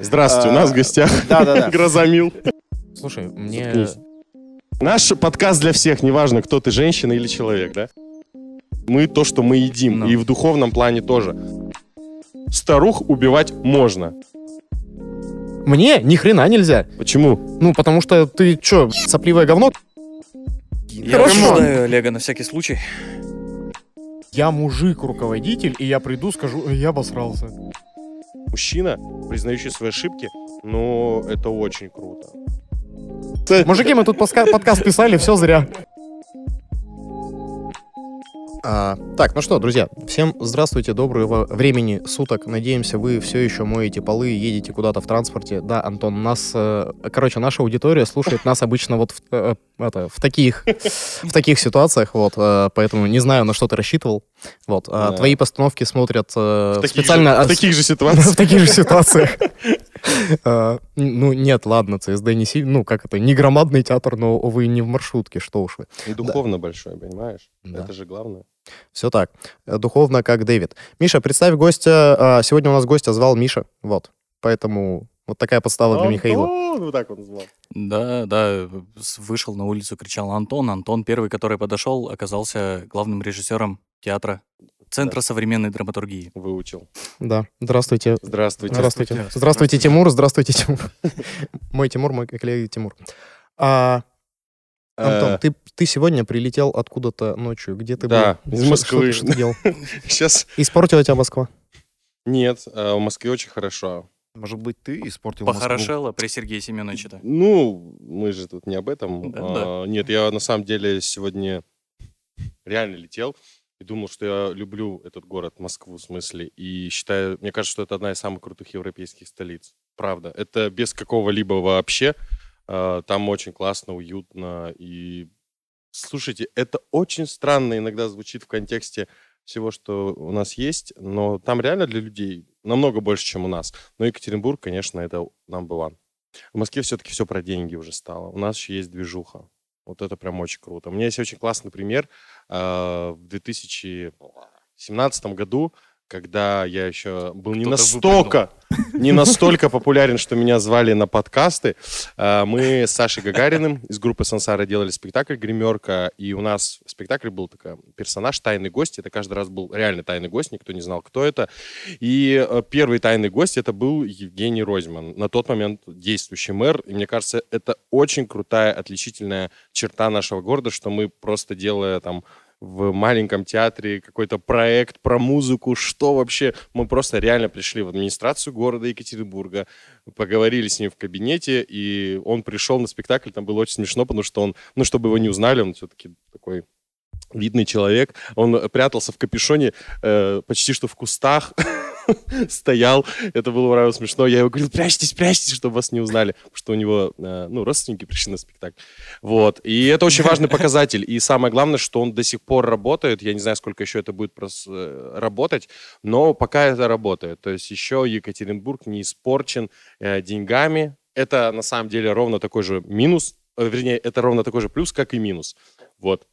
Здравствуйте, у нас в гостях Да-да-да. Грозамил. Слушай, мне... Заткнись. Наш подкаст для всех, неважно, кто ты, женщина или человек, да? Мы то, что мы едим, и в духовном плане тоже. Старух убивать можно. Мне ни хрена нельзя. Почему? Ну, потому что ты чё, сопливое говно? Я Хорошо. предупреждаю Олега на всякий случай. Я мужик-руководитель, и я приду, скажу, «Ой, я обосрался. Мужчина, признающий свои ошибки, ну, это очень круто. Мужики, мы тут подкаст писали, все зря. А, так, ну что, друзья, всем здравствуйте, доброго времени суток. Надеемся, вы все еще моете полы, едете куда-то в транспорте. Да, Антон, нас, э, короче, наша аудитория слушает нас обычно вот в, э, это, в таких, в таких ситуациях, вот, э, поэтому не знаю, на что ты рассчитывал. Вот, а Да. твои постановки смотрят В таких, специально же, в таких же в ситуациях. таких же ситуациях. А, Ну, нет, ладно, ЦСД не сильно, ну, как это, не громадный театр, но, увы, не в маршрутке, что уж вы. И духовно большой, понимаешь? Это же главное. Все так. Э, Духовно, как Дэвид. Миша, представь гостя. а, Сегодня у нас гостя звал Миша, вот. Поэтому вот такая подстава для Михаила. Антон, вот так он назвал. Да, да, вышел на улицу, кричал Антон. Антон, первый, который подошел, оказался главным режиссером театра Центра Да. современной драматургии. Выучил. Да, здравствуйте. Здравствуйте. Здравствуйте. Здравствуйте. Здравствуйте, Тимур. Здравствуйте, Тимур. Мой Тимур, мой коллега Тимур. А, Антон, Э, ты, ты сегодня прилетел откуда-то ночью. Где ты Да, был? из Что- Москвы. Что, что ты делал? Сейчас Испортила тебя Москва? нет, а в Москве очень хорошо. Может быть, ты испортил Москву? Похорошело при Сергее Семеновиче-то. Ну, мы же тут не об этом. Да, А, Нет, я на самом деле сегодня реально летел и думал, что я люблю этот город, Москву, в смысле, и считаю, мне кажется, что это одна из самых крутых европейских столиц. Правда. Это без какого-либо вообще. А, Там очень классно, уютно. И слушайте, это очень странно иногда звучит в контексте всего, что у нас есть, но там реально для людей намного больше, чем у нас. Но Екатеринбург, конечно, это number one. В Москве все-таки все про деньги уже стало. У нас еще есть движуха. Вот это прям очень круто. У меня есть очень классный пример. А, В 2017 году, когда я еще был не настолько, не настолько популярен, что меня звали на подкасты, а, мы с Сашей Гагариным из группы Сансара делали спектакль «Гримерка», и у нас в спектакле был такой персонаж, тайный гость. Это каждый раз был реально тайный гость, никто не знал, кто это. И э, первый тайный гость это был Евгений Розьман, на тот момент действующий мэр. И мне кажется, это очень крутая, отличительная черта нашего города, что мы просто делая там в маленьком театре какой-то проект про музыку, что вообще... Мы просто реально пришли в администрацию города Екатеринбурга, поговорили с ним в кабинете, и он пришел на спектакль, там было очень смешно, потому что он, ну, чтобы его не узнали, он все-таки такой видный человек, он прятался в капюшоне э, почти что в кустах, стоял, это было правда смешно. Я ему говорил, прячьтесь, прячьтесь, чтобы вас не узнали, что у него, э, ну, родственники пришли на спектакль. Вот, и это очень важный показатель. И самое главное, что он до сих пор работает. Я не знаю, сколько еще это будет э, работать, но пока это работает. То есть еще Екатеринбург не испорчен э, деньгами. Это на самом деле ровно такой же минус, вернее, это ровно такой же плюс, как и минус. Вот.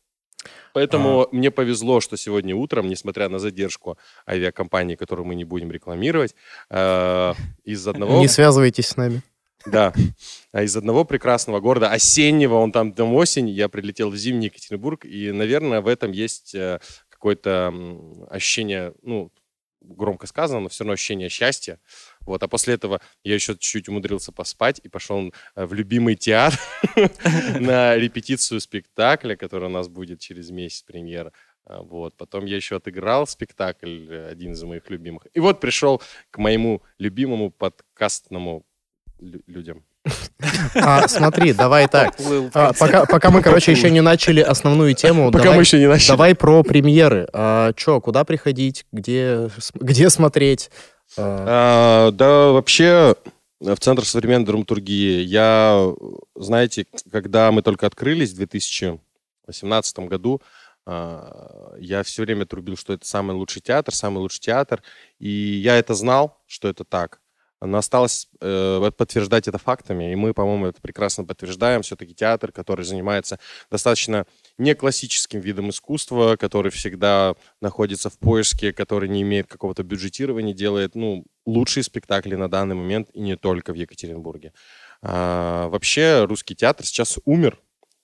Поэтому мне повезло, что сегодня утром, несмотря на задержку авиакомпании, которую мы не будем рекламировать, э, из одного... Не связывайтесь с нами. Да. А из одного прекрасного города, осеннего, он там, там осень, я прилетел в зимний Екатеринбург, и, наверное, в этом есть э, какое-то ощущение, ну, громко сказано, но все равно ощущение счастья. Вот, а после этого я еще чуть-чуть умудрился поспать и пошел э, в любимый театр на репетицию спектакля, который у нас будет через месяц премьера. А, Вот. Потом я еще отыграл спектакль, э, один из моих любимых. И вот пришел к моему любимому подкастному лю- людям. А, смотри, давай так. А, пока, пока мы, короче, еще не начали основную тему, Пока давай, мы еще не начали. давай про премьеры. А, чё, куда приходить, где, где смотреть? А, А, да, вообще, в Центр современной драматургии я, знаете, когда мы только открылись в 2018 году, а, я все время трубил, что это самый лучший театр, самый лучший театр. И я это знал, что это так. Но осталось э, подтверждать это фактами, и мы, по-моему, это прекрасно подтверждаем. Все-таки театр, который занимается достаточно не классическим видом искусства, который всегда находится в поиске, который не имеет какого-то бюджетирования, делает ну, лучшие спектакли на данный момент и не только в Екатеринбурге. А, вообще русский театр сейчас умер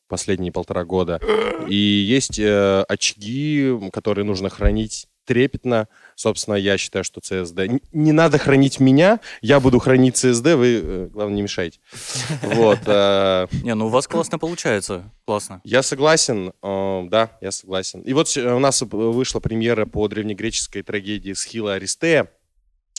последние полтора года. И есть э, очаги, которые нужно хранить трепетно. Собственно, я считаю, что ЦСД... Не надо хранить меня, я буду хранить ЦСД, вы, э, главное, не мешайте. Вот. Э, не, ну у вас классно получается. Классно. Я согласен, э, да, я согласен. И вот у нас вышла премьера по древнегреческой трагедии Схила Аристея.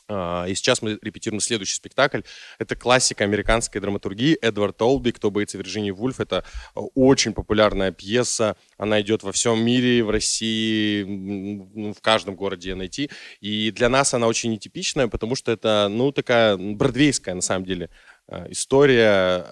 А, и сейчас мы репетируем следующий спектакль. Это классика американской драматургии Эдвард Олби «Кто боится Вирджинии Вульф». Это а, очень популярная пьеса. Она идет во всем мире, в России, в каждом городе ее найти. И для нас она очень нетипичная, потому что это, ну, такая бродвейская, на самом деле, а, история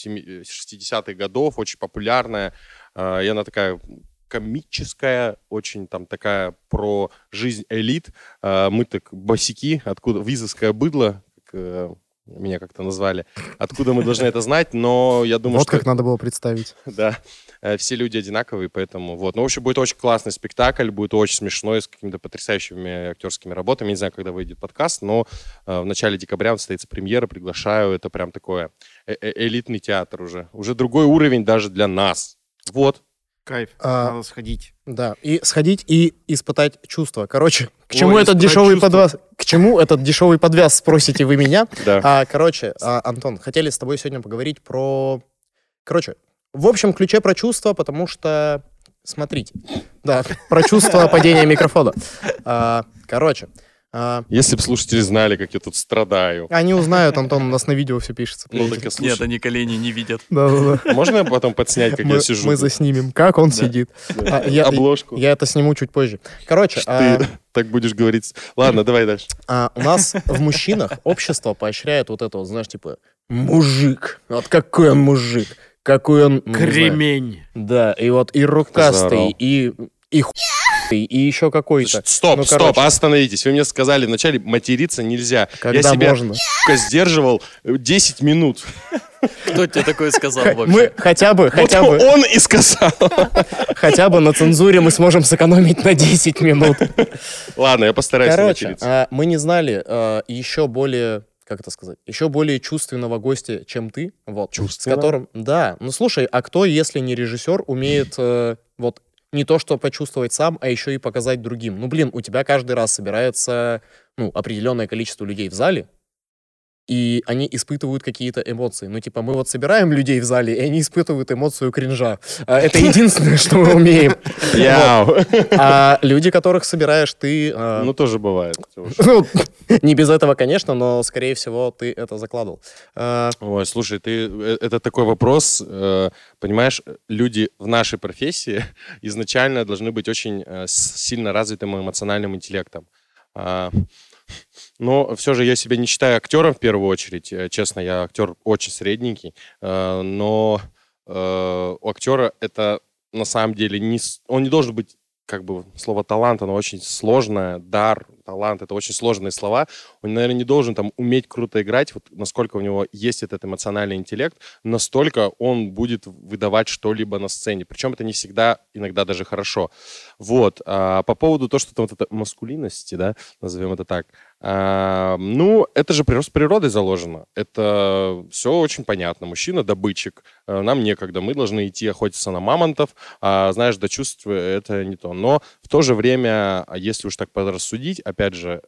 60-х годов, очень популярная. И она такая комическая, очень там такая про жизнь элит. А, мы так босики, откуда визовское быдло, как э, меня как-то назвали. Откуда мы должны это знать, но я думаю, вот что... Вот как надо было представить. Да, э, все люди одинаковые, поэтому вот. Ну, в общем, будет очень классный спектакль, будет очень смешной, с какими-то потрясающими актерскими работами. Не знаю, когда выйдет подкаст, но э, в начале декабря состоится премьера, приглашаю. Это прям такое элитный театр уже. Уже другой уровень даже для нас. Вот. Кайф, а, надо сходить. Да, и сходить и испытать чувства. Короче, к чему Ой, этот дешевый чувства. подвяз? К чему этот дешевый подвяз, спросите вы меня? Да. А, короче, а, Антон, хотели с тобой сегодня поговорить про... Короче, в общем ключе про чувства, потому что... Смотрите. Да, про чувство падения микрофона. А, короче, Если бы слушатели знали, как я тут страдаю. Они узнают, Антон, у нас на видео все пишется. Ну, так и Нет, они колени не видят. Да-да-да. Можно потом подснять, как мы, я сижу? Мы заснимем, как он да. сидит. Да. А, я, Обложку. Я это сниму чуть позже. Короче... Ты а... так будешь говорить. Ладно, давай дальше. А, у нас в мужчинах общество поощряет вот это вот, знаешь, типа, мужик. Вот какой он мужик. Какой он... Кремень. Да, и вот и рукастый, и, и и еще какой-то. Стоп, ну, стоп, короче. остановитесь. Вы мне сказали вначале материться нельзя. Когда Я себя можно? сдерживал 10 минут. Кто тебе такое сказал вообще? Мы хотя бы, хотя вот бы... он и сказал. Хотя бы на цензуре мы сможем сэкономить на 10 минут. Ладно, я постараюсь Короче, а, мы не знали а, еще более как это сказать, еще более чувственного гостя, чем ты, вот, с которым, да, ну слушай, а кто, если не режиссер, умеет э, вот не то, что почувствовать сам, а еще и показать другим. Ну, блин, у тебя каждый раз собирается ну, определенное количество людей в зале, и они испытывают какие-то эмоции. Ну, типа, мы вот собираем людей в зале, и они испытывают эмоцию кринжа. А, это единственное, что мы умеем. А люди, которых собираешь ты... А, ну, тоже бывает. Ну, не без этого, конечно, но, скорее всего, ты это закладывал. А, Ой, слушай, ты... Э, это такой вопрос. Э, понимаешь, люди в нашей профессии изначально должны быть очень э, сильно развитым эмоциональным интеллектом. Но все же я себя не считаю актером в первую очередь. Э, честно, я актер очень средненький. Э, но э, у актера это на самом деле не... Он не должен быть как бы слово талант, оно очень сложное, дар, талант, это очень сложные слова. Он, наверное, не должен там уметь круто играть, вот насколько у него есть этот эмоциональный интеллект, настолько он будет выдавать что-либо на сцене. Причем это не всегда, иногда даже хорошо. Вот. А по поводу того, что там вот это маскулинности, да, назовем это так, а, ну, это же прирост природой заложено. Это все очень понятно. Мужчина добытчик, а, нам некогда, мы должны идти охотиться на мамонтов, а знаешь, до чувств это не то. Но в то же время, а если уж так подрассудить, опять же,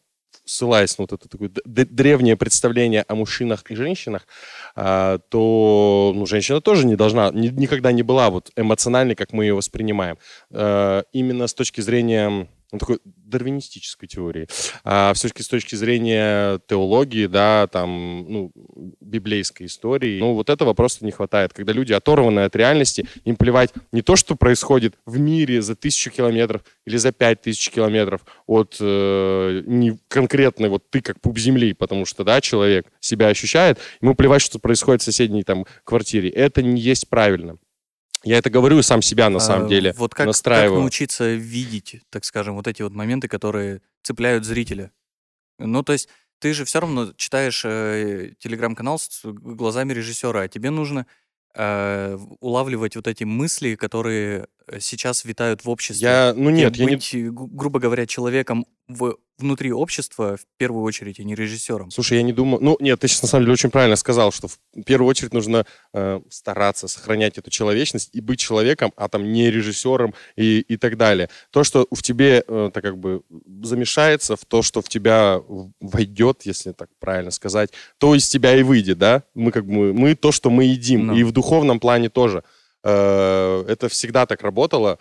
ссылаясь на вот это такое древнее представление о мужчинах и женщинах, а, то ну, женщина тоже не должна, ни, никогда не была вот эмоциональной, как мы ее воспринимаем. Именно с точки зрения ну, такой дарвинистической теории. А все-таки с точки зрения теологии, да, там, ну, библейской истории, ну, вот этого просто не хватает. Когда люди оторваны от реальности, им плевать не то, что происходит в мире за тысячу километров или за пять тысяч километров от э, не конкретной вот ты как пуп земли, потому что, да, человек себя ощущает, ему плевать, что происходит в соседней там квартире. Это не есть правильно. Я это говорю сам себя на самом а, деле. Вот как, настраиваю. как научиться видеть, так скажем, вот эти вот моменты, которые цепляют зрителя. Ну, то есть ты же все равно читаешь э, телеграм-канал с глазами режиссера, а тебе нужно э, улавливать вот эти мысли, которые сейчас витают в обществе. Я, ну И нет, я не... быть, э, гру- грубо говоря, человеком в, внутри общества в первую очередь, а не режиссером. Слушай, я не думаю... Ну, нет, ты сейчас на самом деле очень правильно сказал, что в первую очередь нужно э, стараться сохранять эту человечность и быть человеком, а там не режиссером и, и так далее. То, что в тебе, э, так как бы замешается, в то, что в тебя войдет, если так правильно сказать, то из тебя и выйдет, да? Мы как бы, мы то, что мы едим. Ну. И в духовном плане тоже. Э, это всегда так работало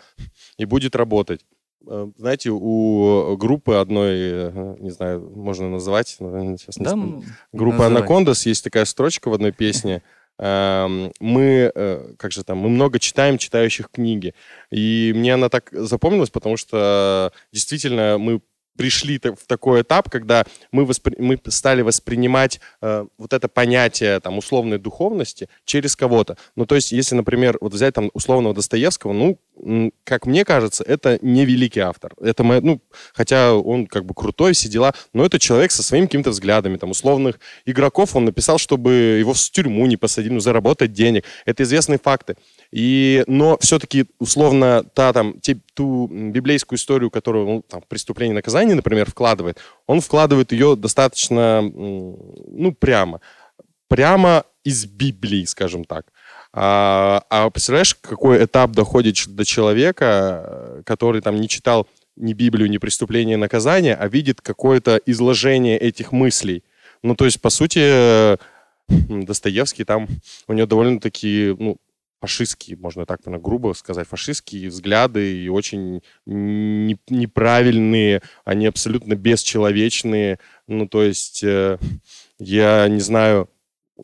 и будет работать. Э, Знаете, у группы одной, э, не знаю, можно называть, сейчас не Да, м, Группа. Анакондас есть такая строчка в одной песне. Эм, Мы, как же там, мы много читаем читающих книги. И мне она так запомнилась, потому что действительно мы пришли в такой этап, когда мы, воспри- мы стали воспринимать э, вот это понятие там условной духовности через кого-то. Ну, то есть, если, например, вот взять там условного Достоевского, ну, как мне кажется, это не великий автор. Это, моя- ну, хотя он как бы крутой, все дела, но это человек со своими какими-то взглядами, там, условных игроков он написал, чтобы его в тюрьму не посадили, ну, заработать денег. Это известные факты. И, но все-таки, условно, та, там, те- ту библейскую историю, которую он, там, преступление и наказание, например, вкладывает, он вкладывает ее достаточно, ну, прямо. Прямо из Библии, скажем так. А, а представляешь, какой этап доходит до человека, который там не читал ни Библию, ни преступление и наказание, а видит какое-то изложение этих мыслей. Ну, то есть, по сути, э, Достоевский там, у него довольно-таки, ну, фашистские, можно так наверное, грубо сказать, фашистские взгляды и очень не- неправильные, они абсолютно бесчеловечные. Ну, то есть, э, я не знаю,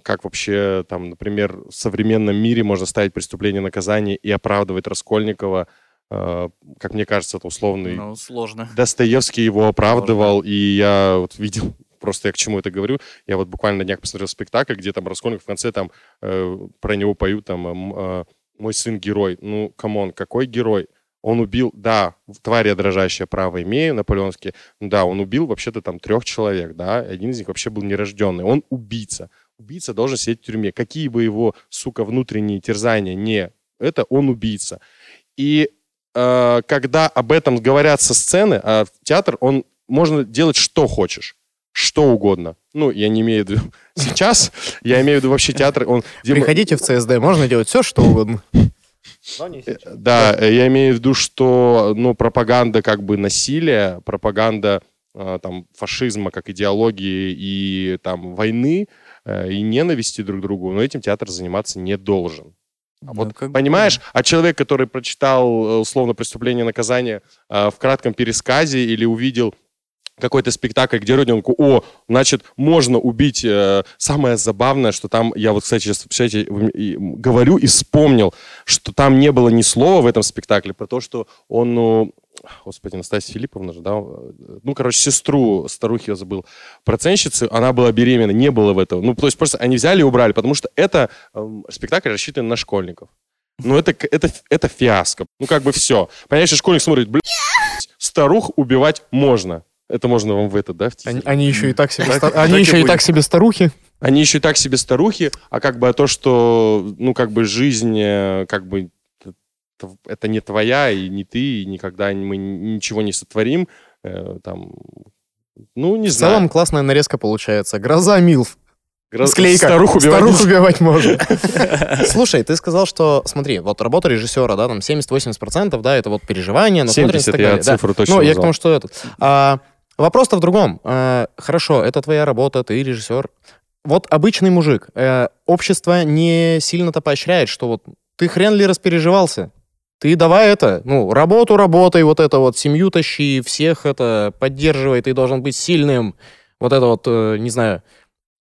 как вообще, там, например, в современном мире можно ставить преступление наказание и оправдывать Раскольникова. Э, Как мне кажется, это условный Ну, сложно. Достоевский его оправдывал, и я вот видел, просто я к чему это говорю, я вот буквально на днях посмотрел спектакль, где там Раскольников в конце там э, про него поют там эм, э, «Мой сын герой». Ну, come on, какой герой? Он убил, да, тварь я дрожащая право имею, наполеонские, да, он убил вообще-то там трех человек, да, один из них вообще был нерожденный, он убийца. Убийца должен сидеть в тюрьме. Какие бы его, сука, внутренние терзания не... Это он убийца. И э, когда об этом говорят со сцены, а театр, он можно делать что хочешь, что угодно. Ну, я не имею в виду сейчас, я имею в виду вообще театр, он... мы- Приходите в ЦСД, можно делать все, что угодно. Да, э, я имею в виду, что ну, пропаганда как бы насилия, пропаганда э, там, фашизма как идеологии и там, войны э, и ненависти друг к другу, но этим театр заниматься не должен. А Ну, вот как бы Понимаешь? А человек, который прочитал э, условно преступление и наказание э, в кратком пересказе или увидел какой-то спектакль, где ребенку, о, значит, можно убить. э, Самое забавное, что там, я вот, кстати, сейчас, представляете, в- и говорю и вспомнил, что там не было ни слова в этом спектакле про то, что он, ну, господи, Настасья Филипповна же, да, э, ну, короче, сестру, старухи я забыл, процентщицы, она была беременна, не было в этом. Ну, то есть просто они взяли и убрали, потому что это эм, спектакль рассчитан на школьников. Ну, это, это, это фиаско. Ну, как бы все. Понимаешь, школьник смотрит, блядь, старух убивать можно. Это можно вам в это, да, в Они, они еще и так себе, Так- ста- так они и еще и будет. так себе старухи. Они еще и так себе старухи, а как бы то, что, ну, как бы жизнь, э, как бы это не твоя, и не ты, и никогда мы ничего не сотворим, э, там, ну, не В знаю. целом классная нарезка получается. Гроза Милф. Гра- Склейка. Старух убивать Старух нельзя. убивать можно. Слушай, ты сказал, что, смотри, вот работа режиссера, да, там 70-80%, да, это вот переживание, насмотренность и 70, так я далее. да. цифру точно Ну, я к тому, что этот. Вопрос-то в другом. А, хорошо, это твоя работа, ты режиссер. Вот обычный мужик. э, общество не сильно-то поощряет, что вот ты хрен ли распереживался? Ты давай это, ну, работу работай, вот это вот, семью тащи, всех это поддерживай, ты должен быть сильным. Вот это вот, э, не знаю,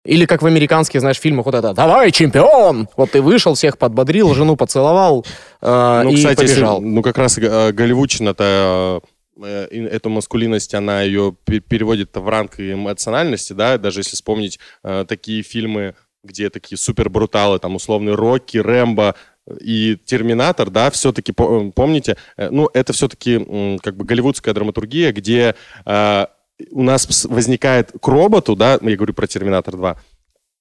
или как в американских, знаешь, фильмах, вот это «Давай, чемпион!» Вот ты вышел, всех подбодрил, жену поцеловал э, Ну, и кстати, если- побежал. ну, как раз э, голливудчина-то э, эту маскулинность, она ее пе- переводит в ранг эмоциональности, да, даже если вспомнить э, такие фильмы, где такие супер бруталы, там условный Рокки, Рэмбо и Терминатор, да, все-таки помните, э, ну это все-таки как бы голливудская драматургия, где э, у нас возникает к роботу, да, я говорю про Терминатор 2,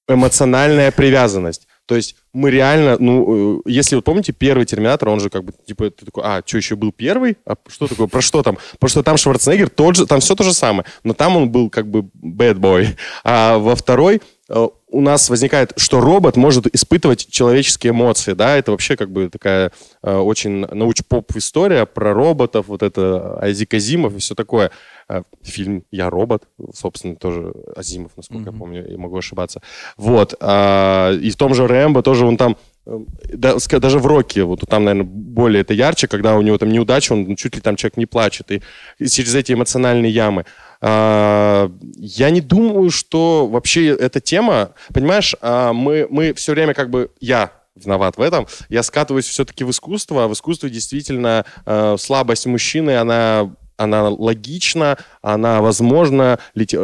эмоциональная привязанность. То есть мы реально, ну, э, если вы помните, первый Терминатор, он же как бы, типа, ты такой, а, что, еще был первый? А что такое, про что там? Потому что там Шварценеггер тот же, там все то же самое, но там он был как бы bad boy. А во второй у нас возникает, что робот может испытывать человеческие эмоции, да, это вообще как бы такая э, очень науч-поп история про роботов, вот это Айзек Азимов и все такое. Э, фильм «Я робот», собственно, тоже Азимов, насколько mm-hmm. я помню, я могу ошибаться. Вот. Э, и в том же Рэмбо тоже он там э, даже в Роке, вот там, наверное, более это ярче, когда у него там неудача, он чуть ли там человек не плачет, и, и через эти эмоциональные ямы. А, я не думаю, что вообще эта тема, понимаешь, а, мы, мы все время как бы, я виноват в этом, я скатываюсь все-таки в искусство, а в искусстве действительно а, слабость мужчины, она, она логична, она возможна,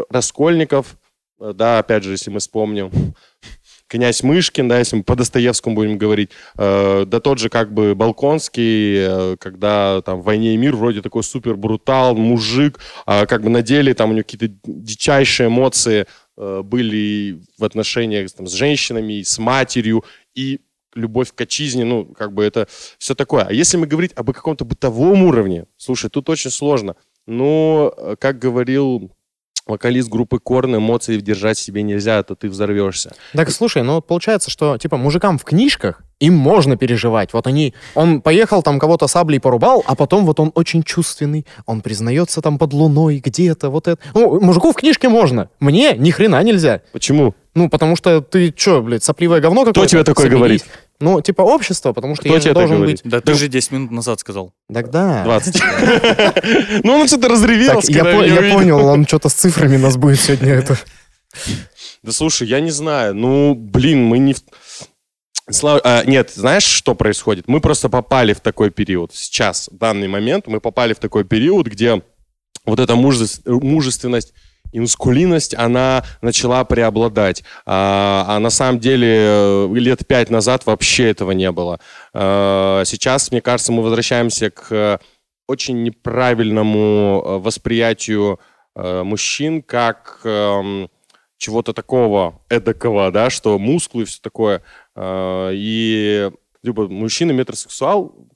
Раскольников, да, опять же, если мы вспомним, князь Мышкин, да, если мы по Достоевскому будем говорить, э, да тот же как бы Балконский, э, когда там в «Войне и мир» вроде такой супер брутал, мужик, а как бы на деле там у него какие-то дичайшие эмоции э, были в отношениях там, с женщинами, с матерью, и любовь к отчизне, ну, как бы это все такое. А если мы говорить об каком-то бытовом уровне, слушай, тут очень сложно. Но, э, как говорил вокалист группы Корн, эмоции держать себе нельзя, а то ты взорвешься. Так, слушай, ну получается, что, типа, мужикам в книжках им можно переживать. Вот они, он поехал там кого-то саблей порубал, а потом вот он очень чувственный, он признается там под луной где-то, вот это. Ну, мужику в книжке можно, мне ни хрена нельзя. Почему? Ну, потому что ты что, блядь, сопливое говно какое-то? Кто тебе такое Соберись. говорит? Ну, типа общество, потому что Кто я тебе должен говорит? быть... Да ты же 10 минут назад сказал. Так да. 20. Ну, он что-то разревелся, я, понял, он что-то с цифрами нас будет сегодня это. Да слушай, я не знаю. Ну, блин, мы не... в- Слава- а, нет, знаешь, что происходит? Мы просто попали в такой период. Сейчас, в данный момент, мы попали в такой период, где вот эта мужес- мужественность и мускулинность, она начала преобладать. А, а на самом деле э, лет пять назад вообще этого не было. А, сейчас, мне кажется, мы возвращаемся к очень неправильному э, восприятию э, мужчин как эм, чего-то такого эдакого, да, что мускулы и все такое. Э, И либо мужчина метросексуал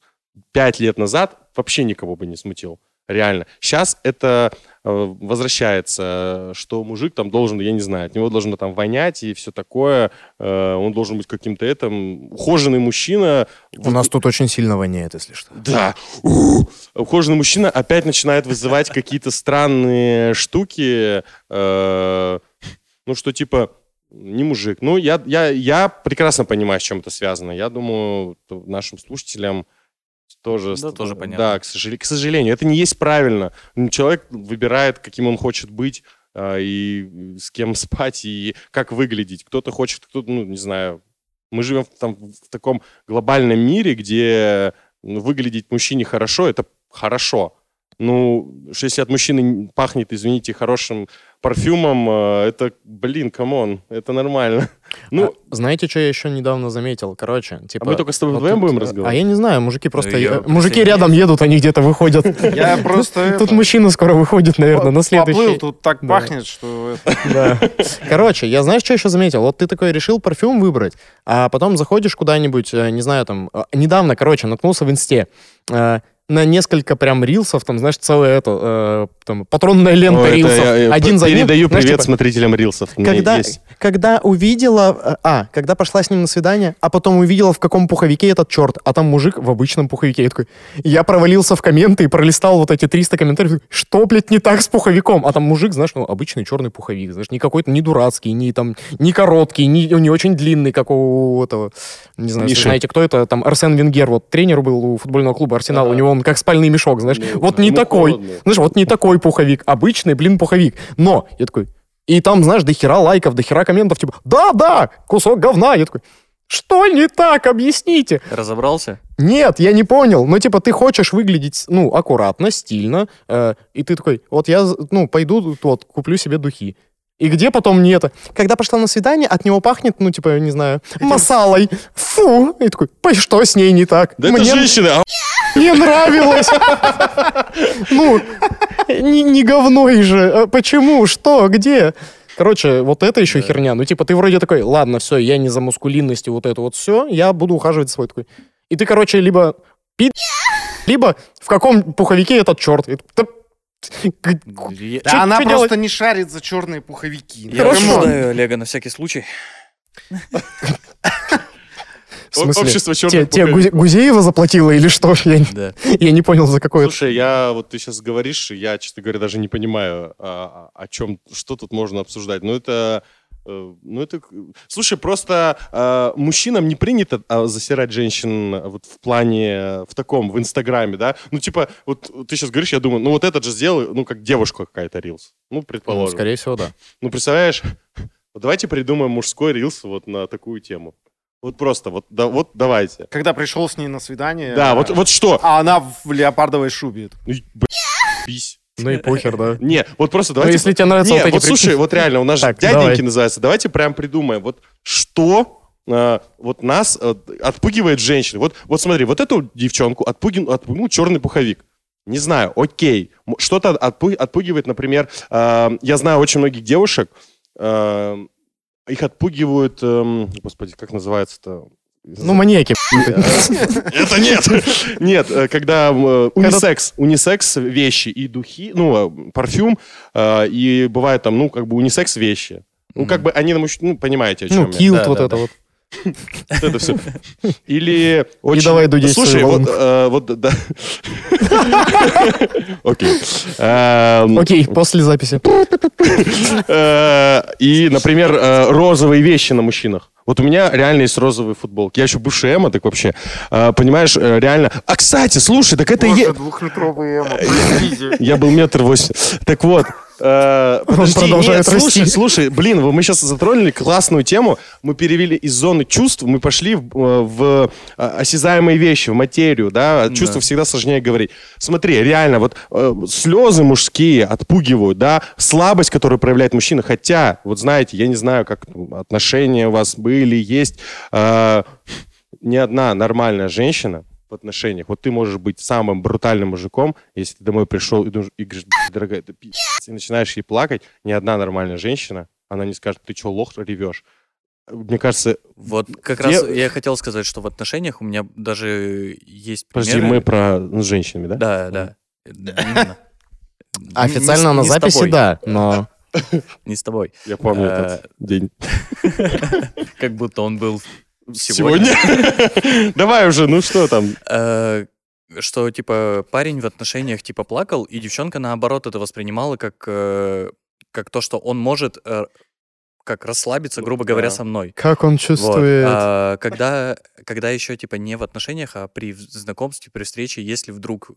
пять лет назад вообще никого бы не смутил. Реально. Сейчас это возвращается, что мужик там должен, я не знаю, от него должно там вонять и все такое. Э, Он должен быть каким-то этим ухоженный мужчина. У нас тут очень сильно воняет, если что. Да. Ухоженный мужчина опять начинает вызывать какие-то странные штуки. э, Ну, что типа, не мужик. Ну, я, я, я прекрасно понимаю, с чем это связано. Я думаю, нашим слушателям тоже... Да, тоже понятно. Да, к, сожалению, к сожалению. Это не есть правильно. Ну, Человек выбирает, каким он хочет быть, э, и с кем спать, и как выглядеть. Кто-то хочет, кто-то, ну, не знаю. Мы живем в, там, в таком глобальном мире, где ну, выглядеть мужчине хорошо, это хорошо. Ну, что если от мужчины пахнет, извините, хорошим парфюмом, э, это, блин, come on, это нормально. Ну, А знаете, что я еще недавно заметил? Короче, типа... а мы только с тобой вот вдвоем тут, будем э, разговаривать? А я не знаю, мужики просто... я мужики присоединяюсь. рядом едут, они где-то выходят. Я просто Тут мужчина скоро выходит, наверное, на поплыл, следующий. тут так пахнет, что это- Да. Короче, я знаешь, что еще заметил? Вот ты такой решил парфюм выбрать, а потом заходишь куда-нибудь, э, не знаю, там, недавно, короче, наткнулся в инсте на несколько прям рилсов, там, знаешь, целая это, э, там, патронная лента О, это рилсов, я, э, один за. Передаю Знаешь, привет типа, смотрителям рилсов. Когда, когда увидела, э, а, когда пошла с ним на свидание, а потом увидела, в каком пуховике этот черт, а там мужик в обычном пуховике. Я такой, я провалился в комменты и пролистал вот эти 300 комментариев. Что, блядь, не так с пуховиком? А там мужик, знаешь, ну, обычный черный пуховик, знаешь, не какой-то, не дурацкий, не там, не короткий, не, не очень длинный, как у этого, не знаю, Миши. знаете, кто это, там, Арсен Венгер, вот тренер был у футбольного клуба Арсенал, у него он как спальный мешок, знаешь, Ну, вот не ему такой, холодно. знаешь, вот не такой пуховик, обычный, блин, пуховик. Но, я такой, и там, знаешь, до хера лайков, до хера комментов, типа, да-да, кусок говна. Я такой, что не так, объясните. Разобрался? Нет, я не понял. Ну, типа, ты хочешь выглядеть, ну, аккуратно, стильно, э, и ты такой, вот я, ну, пойду, вот, куплю себе духи. И где потом не это? Когда пошла на свидание, от него пахнет, ну, типа, не знаю, масалой. Фу! И такой, «По- что с ней не так? Да это Мне- женщина, а не нравилось. Ну, не, не говной же. А Почему? Что? Где? Короче, вот это еще Да. херня. Ну, типа, ты вроде такой, ладно, все, я не за маскулинность и вот это вот все, я буду ухаживать за свой такой. И ты, короче, либо пи***, либо в каком пуховике этот черт. Я, Да Чё- она чё просто делать? не шарит за черные пуховики. я Хорошо. Олега на всякий случай. В смысле? Общество черных те. Гузе- Гузеева заплатила или что? Я, не- Да. я не понял, за какое... Слушай, я вот ты сейчас говоришь, и я, честно говоря, даже не понимаю, а, о чем, что тут можно обсуждать. Ну это, э, ну это, к- слушай, просто э, мужчинам не принято а, засирать женщин вот в плане э, в таком в Инстаграме, да? Ну типа вот ты сейчас говоришь, я думаю, ну вот этот же сделал, ну как девушка какая-то рилс, ну Ну, предположим. скорее всего, да. Ну представляешь, давайте придумаем мужской рилс вот на такую тему. Вот просто, вот, да, вот давайте. Когда пришел с ней на свидание. Да, вот, вот что? А она в леопардовой шубе. Ну, и, б***ь, бись. Ну и похер, да. Не, вот просто Ну, давайте... если тебе нравятся Не, вот вот слушай, вот реально, у нас же дяденьки давай. называются. Давайте прям придумаем, вот что э, вот нас э, отпугивает женщин. Вот, вот смотри, вот эту девчонку отпугин, отпугнул черный пуховик. Не знаю, окей. Что-то отпу- отпугивает, например, э, я знаю очень многих девушек, э, их отпугивают, эм, господи, как называется-то? Ну, маньяки. Это нет. Нет, э, когда э, унисекс, унисекс вещи и духи, ну, э, парфюм, э, и бывает там, ну, как бы унисекс вещи. Ну, как бы они, ну, понимаете, о чем Ну, я. килт, Да, вот это вот. Вот это все. Или очень... давай дудеть Слушай, свою вот, э, вот, да. Окей. Эм, Окей, после записи. Э, И, например, э, розовые вещи на мужчинах. Вот у меня реально есть розовые футболки. Я еще бывший эмо, так вообще. Э, Понимаешь, реально... А, кстати, слушай, так это и... е- двухлитровый эмо. Я был метр восемь. Так вот, э, подожди, продолжает нет, слушай, расти. слушай, блин, вы- мы сейчас затронули классную тему. Мы перевели из зоны чувств, мы пошли в, э, в, э, осязаемые вещи, в материю, да. Чувства Да. всегда сложнее говорить. Смотри, реально, вот э, слезы мужские отпугивают, да, слабость, которую проявляет мужчина. Хотя, вот знаете, я не знаю, как ну, отношения у вас были, есть. э, ни одна нормальная женщина в отношениях, вот ты можешь быть самым брутальным мужиком, если ты домой пришел и, думаешь- и говоришь, «Блядь, дорогая, это пиздец», и начинаешь ей плакать, ни одна нормальная женщина, она не скажет, ты что, лох, ревешь. Мне кажется, Вот как Где- раз я хотел сказать, что в отношениях у меня даже есть подожди, примеры. мы про ну, с женщинами, да? Да, да. А Официально на записи, да, но... Не с тобой. Я помню этот день. Как будто он был сегодня. Сегодня? Давай уже, ну что там? Э, Что, типа, парень в отношениях, типа, плакал, и девчонка, наоборот, это воспринимала как, э, как то, что он может, э, как расслабиться, грубо говоря, Да. со мной. Как он Вот. чувствует... А когда, когда еще, типа, не в отношениях, а при знакомстве, при встрече, если вдруг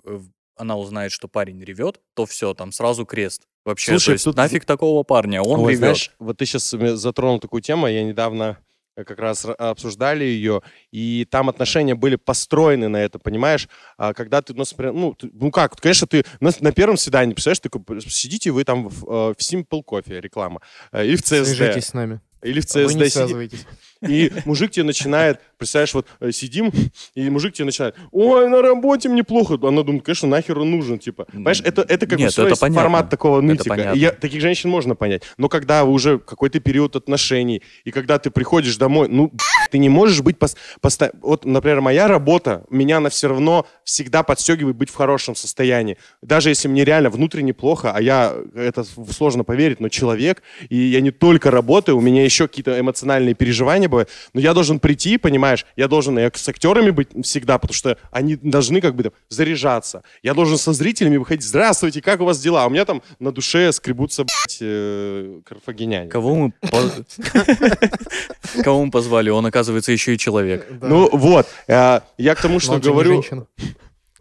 она узнает, что парень ревет, то все, там сразу крест. Вообще, Слушай, то есть тут- нафиг такого парня, он Ой, ревет. знаешь, вот ты сейчас затронул такую тему, я недавно как раз ра- обсуждали ее, и там отношения были построены на это, понимаешь? А когда ты, ну, ну, ты- ну как, конечно, ты на, на первом свидании, представляешь, ты сидите вы там в, э, в Simple Coffee, реклама, э, или в CSD, Свяжитесь с нами. или в Вы не CSD, связывайтесь. И мужик тебе начинает, представляешь, вот э, сидим, и мужик тебе начинает, ой, на работе мне плохо. Она думает, конечно, нахер он нужен, типа. Понимаешь, это, это как Нет, бы это есть понятно. формат такого нытика. я- таких женщин можно понять. Но когда уже какой-то период отношений, и когда ты приходишь домой, ну, ты не можешь быть... пос- поста- Вот, например, моя работа, меня она все равно всегда подстегивает быть в хорошем состоянии. Даже если мне реально внутренне плохо, а я, это сложно поверить, но человек, и я не только работаю, у меня еще какие-то эмоциональные переживания бывают, но я должен прийти, понимаешь, я должен и с актерами быть всегда, потому что они должны как бы там заряжаться. Я должен со зрителями выходить, здравствуйте, как у вас дела? А у меня там на душе скребутся, блядь, э, карфагеняне. Кого мы, кого мы позвали? Он, оказывается, еще и человек. Ну вот, э, я к тому, что не говорю...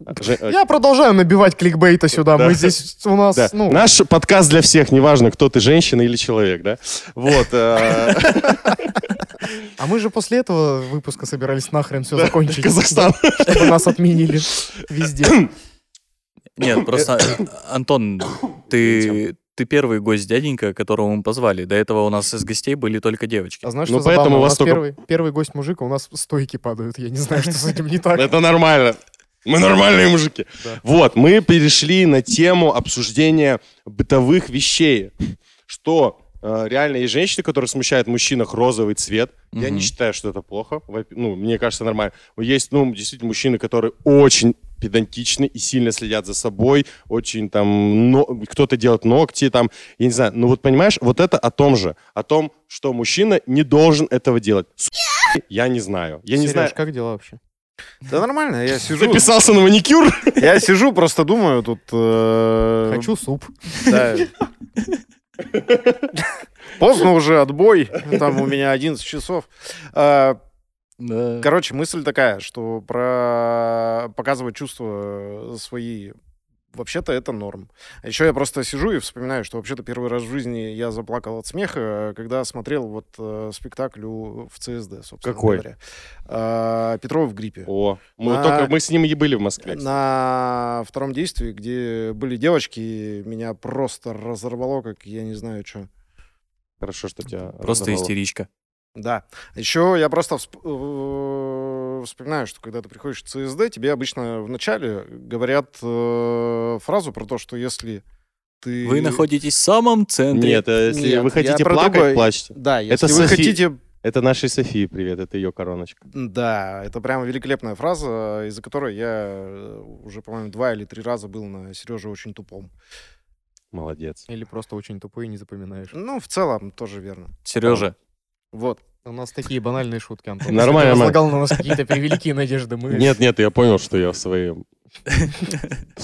э, Я продолжаю набивать кликбейта сюда. Да. Мы здесь у нас, Да. ну, Наш подкаст для всех, неважно, кто ты, женщина или человек, да? Вот. э, а мы же после этого выпуска собирались нахрен все закончить. Казахстан. Чтобы нас отменили везде. Нет, просто, э, Антон, ты, ты первый гость дяденька, которого мы позвали. До этого у нас из гостей были только девочки. А знаешь, Ну, что поэтому забавно? у У вас нас только- первый, первый гость мужик, а у нас стойки падают. Я не знаю, что с этим не так. Это нормально. Мы нормальные мужики. Да. Вот, мы перешли на тему обсуждения бытовых вещей. Что Э, Реально есть женщины, которые смущают в мужчинах розовый цвет. Я не считаю, что это плохо. Ну, мне кажется, нормально. Есть, ну, действительно, мужчины, которые очень педантичны и сильно следят за собой, очень там, но, кто-то делает ногти там, я не знаю, ну вот понимаешь, вот это о том же, о том, что мужчина не должен этого делать. С***, Я не знаю, я не Сереж, знаю. как дела вообще? Да нормально, я сижу. Записался на маникюр? Я сижу, просто думаю, тут... э, Хочу суп. Да. Поздно уже, отбой. Там у меня 11 часов. А, Да. Короче, мысль такая, что про показывать чувства свои вообще-то это норм. А еще я просто сижу и вспоминаю, что вообще-то первый раз в жизни я заплакал от смеха, когда смотрел вот э, спектакль у- в ЦСД, собственно Какой? говоря. А, Петров в гриппе. О, мы На- только мы с ним и были в Москве. кстати. На втором действии, где были девочки, меня просто разорвало, как я не знаю что. Хорошо, что тебя Просто разорвало. истеричка. Да. Еще я просто всп- э, вспоминаю, что когда ты приходишь в ЦСД, тебе обычно вначале говорят э, фразу про то, что если ты... Вы находитесь в самом центре. Нет, а если Нет, вы хотите плакать, другой. плачьте. Да, если Это вы Софи- хотите... Это нашей Софии привет, это ее короночка. Да, это прямо великолепная фраза, из-за которой я э, уже, по-моему, два или три раза был на Сереже очень тупом. Молодец. Или просто очень тупой и не запоминаешь. Ну, в целом, тоже верно. Сережа, Вот. У нас такие банальные шутки, Антон. Нормально, ты возлагал на нас какие-то превеликие надежды. Мы... Нет, нет, я понял, что я в своем...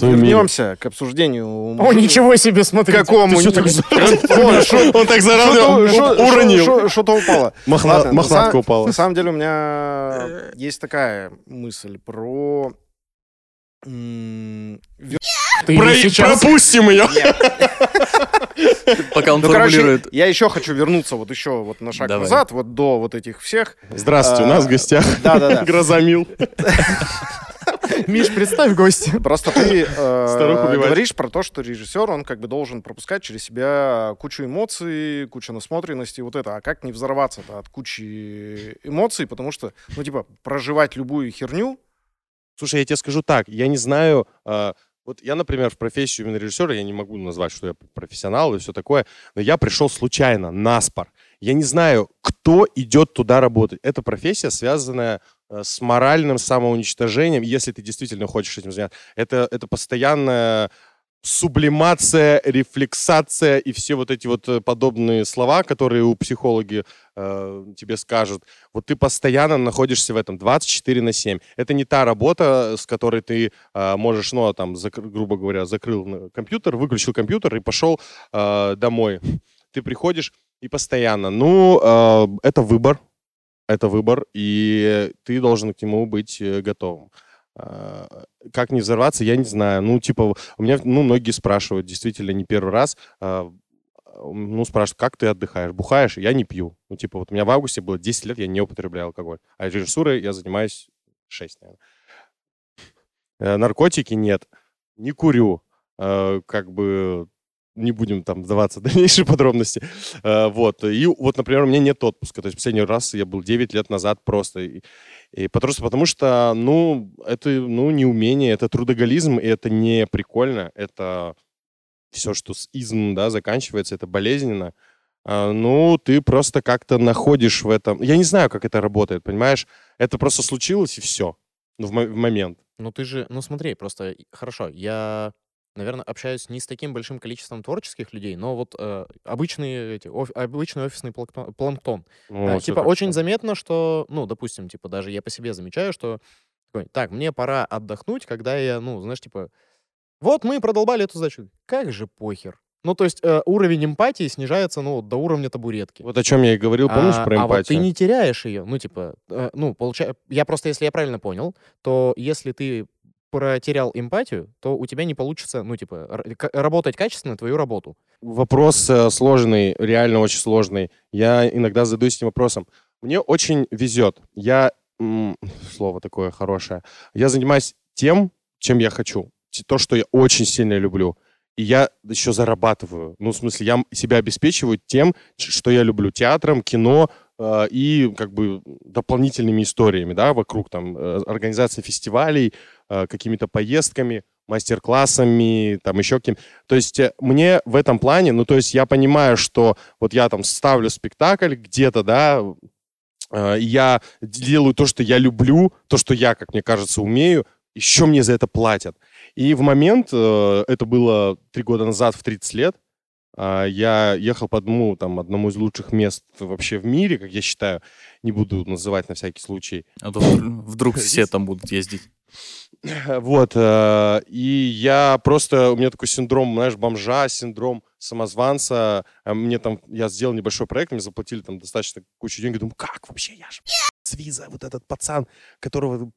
Вернемся к обсуждению. О, ничего себе, смотри. Какому? Он так шо- уронил. Что-то упало. Мохнатка упала. На самом деле у меня есть такая мысль про... Ты Про- сейчас... Пропустим ее. пока он Ну, короче, формулирует. я еще хочу вернуться вот еще вот на шаг Давай. назад, вот до вот этих всех. Здравствуйте, у нас в гостях Да-да-да. Грозамил. Миш, представь гостя. Просто ты э, говоришь про то, что режиссер, он как бы должен пропускать через себя кучу эмоций, кучу насмотренности, вот это. А как не взорваться-то от кучи эмоций, потому что, ну, типа, проживать любую херню, Слушай, я тебе скажу так, я не знаю, а, вот я, например, в профессию именно режиссера, я не могу назвать, что я профессионал и все такое, но я пришел случайно, наспор. Я не знаю, кто идет туда работать. Эта профессия, связанная э, с моральным самоуничтожением, если ты действительно хочешь этим заняться. Это, это постоянная сублимация, рефлексация и все вот эти вот э, подобные слова, которые у психологи э, тебе скажут. Вот ты постоянно находишься в этом 24 на 7. Это не та работа, с которой ты э, можешь, ну, а там, закр- грубо говоря, закрыл на- компьютер, выключил компьютер и пошел э, домой. Ты приходишь и постоянно. Ну, э, это выбор. Это выбор, и ты должен к нему быть э, готовым. Э, Как не взорваться, я не знаю. Ну, типа, у меня, ну, многие спрашивают, действительно, не первый раз, э, ну, спрашивают, как ты отдыхаешь? Бухаешь? Я не пью. Ну, типа, вот у меня в августе было 10 лет, я не употребляю алкоголь. А режиссурой я занимаюсь 6, наверное. Э, Наркотики нет. Не курю. Э, Как бы не будем там вдаваться в дальнейшие подробности. Э, Вот. И вот, например, у меня нет отпуска. То есть последний раз я был 9 лет назад просто. И, и просто потому что, ну, это, ну, не умение, это трудоголизм, и это не прикольно. Это все, что с изм, да, заканчивается, это болезненно. А, Ну, ты просто как-то находишь в этом... Я не знаю, как это работает, понимаешь? Это просто случилось, и все. Ну, в, в момент. Ну ты же, ну смотри, просто хорошо, я, наверное, общаюсь не с таким большим количеством творческих людей, но вот э, обычные эти, оф- обычный офисный планктон. Да, всё типа так очень что- заметно, что, ну, допустим, типа даже я по себе замечаю, что так, мне пора отдохнуть, когда я, ну, знаешь, типа, вот мы продолбали эту задачу. Как же похер. Ну, то есть э, уровень эмпатии снижается, ну, до уровня табуретки. Вот о чем я и говорил, помнишь, а, про а вот ты эмпатию? не теряешь ее. Ну, типа, э, ну, получается... Я просто, если я правильно понял, то если ты протерял эмпатию, то у тебя не получится, ну, типа, работать качественно твою работу. Вопрос э, сложный, реально очень сложный. Я иногда задаюсь этим вопросом. Мне очень везет. Я, м, слово такое хорошее, я занимаюсь тем, чем я хочу. То, что я очень сильно люблю. И я еще зарабатываю. Ну, в смысле, я себя обеспечиваю тем, что я люблю. Театром, кино э, и как бы дополнительными историями, да, вокруг там э, организации фестивалей, какими-то поездками. мастер-классами, там еще каким То есть э, мне в этом плане, ну, то есть я понимаю, что вот я там ставлю спектакль где-то, да, э, я делаю то, что я люблю, то, что я, как мне кажется, умею, еще мне за это платят. И в момент, э, это было три года назад, в 30 лет, я ехал по одному, там, одному из лучших мест вообще в мире, как я считаю. Не буду называть на всякий случай. А то вдруг, все там будут ездить. Вот. э, И я просто... У меня такой синдром, знаешь, бомжа, синдром самозванца. А Мне там... Я сделал небольшой проект, мне заплатили там достаточно кучу денег. Думаю, как вообще? Я же с виза, вот этот пацан, которого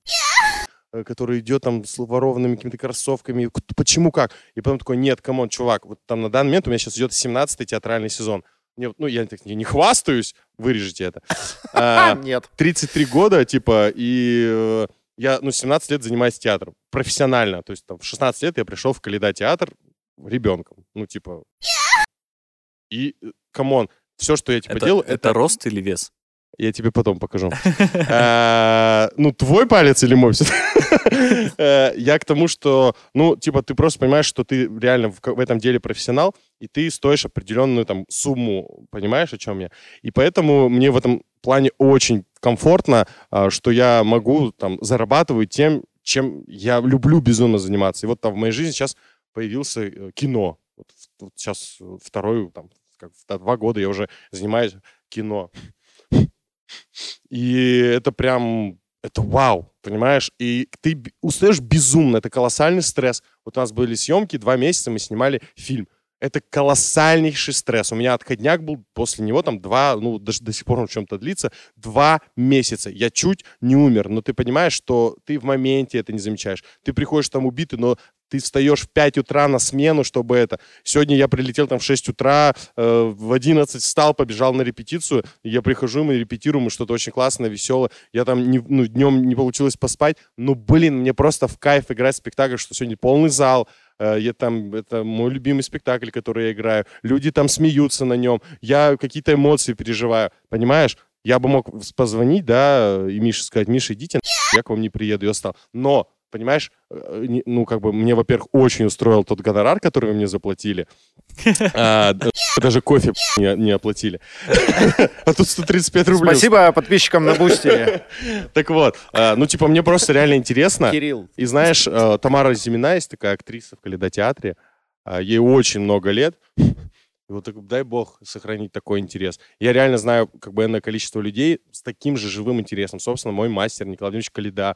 который идет там с ворованными какими-то кроссовками. Почему как? И потом такой, нет, come on, чувак, вот там на данный момент у меня сейчас идет 17-й театральный сезон. Мне ну, я так не, не хвастаюсь, вырежете это. А, Нет. 33 года, типа, и э, я, ну, 17 лет занимаюсь театром профессионально. То есть там, в 16 лет я пришел в Коляда-театр ребенком. Ну, типа... И, э, come on, все, что я, типа, Это, делаю, это рост или вес? я тебе потом покажу. А, Ну, твой палец или мой? Э, Я к тому, что, ну, типа, ты просто понимаешь, что ты реально в этом деле профессионал, и ты стоишь определенную там сумму, понимаешь, о чем я? И поэтому мне в этом плане очень комфортно, а, что я могу там зарабатывать тем, чем я люблю безумно заниматься. И вот там в моей жизни сейчас появился э, кино. Вот, сейчас э, второй, там, как два года я уже занимаюсь кино. И это прям, это вау, понимаешь? И ты устаешь безумно, это колоссальный стресс. Вот у нас были съемки, два месяца мы снимали фильм. Это колоссальнейший стресс. У меня отходняк был после него там два, ну, даже до сих пор он в чем-то длится, два месяца. Я чуть не умер, но ты понимаешь, что ты в моменте это не замечаешь. Ты приходишь там убитый, но ты встаешь в 5 утра на смену, чтобы это. Сегодня я прилетел там в 6 утра, э, в 11 встал, побежал на репетицию. и Я прихожу, мы репетируем, мы что-то очень классное, веселое. Я там не, ну, днем не получилось поспать. Но, блин, мне просто в кайф играть в спектакль, что сегодня полный зал. Э, Я там, это мой любимый спектакль, который я играю. Люди там смеются на нем. Я какие-то эмоции переживаю. Понимаешь? Я бы мог позвонить, да, и Мише сказать, Миша, идите, я к вам не приеду, я устал. Но, понимаешь, э, не- ну, как бы, мне, во-первых, очень устроил тот гонорар, который вы мне заплатили. А, Даже кофе не, оплатили. А тут 135 рублей. Спасибо подписчикам на Бусти. Так вот, а, ну, типа, мне просто реально интересно. Кирилл. И знаешь, э, Тамара Зимина есть такая актриса в Калейдотеатре. а, Ей очень много лет. И вот так, дай бог сохранить такой интерес. Я реально знаю как бы энное количество людей с таким же живым интересом. Собственно, мой мастер Николай Владимирович Калида,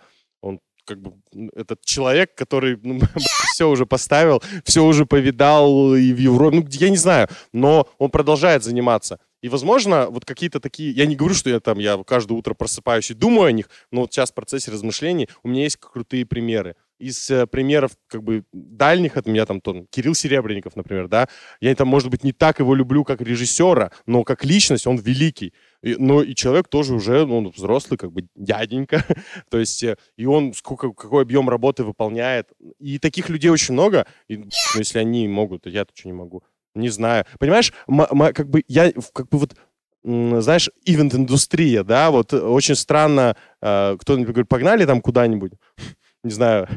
как бы этот человек, который все уже поставил, все уже повидал и в Европе, ну, я не знаю, но он продолжает заниматься. И, возможно, вот какие-то такие... Я не говорю, что я там, я каждое утро просыпаюсь и думаю о них, но вот сейчас в процессе размышлений у меня есть крутые примеры. Из э, примеров, как бы, дальних от меня, там, то, Кирилл Серебренников, например, да, я там, может быть, не так его люблю, как режиссера, но как личность он великий. И, но и человек тоже уже, ну, он взрослый, как бы, дяденька. то есть, э, и он сколько, какой объем работы выполняет. И таких людей очень много. И, ну, если они могут, то я-то что не могу. Не знаю. Понимаешь, как бы я, как бы вот, знаешь, ивент-индустрия, да, вот э, очень странно, э, кто-нибудь говорит, погнали там куда-нибудь, не знаю,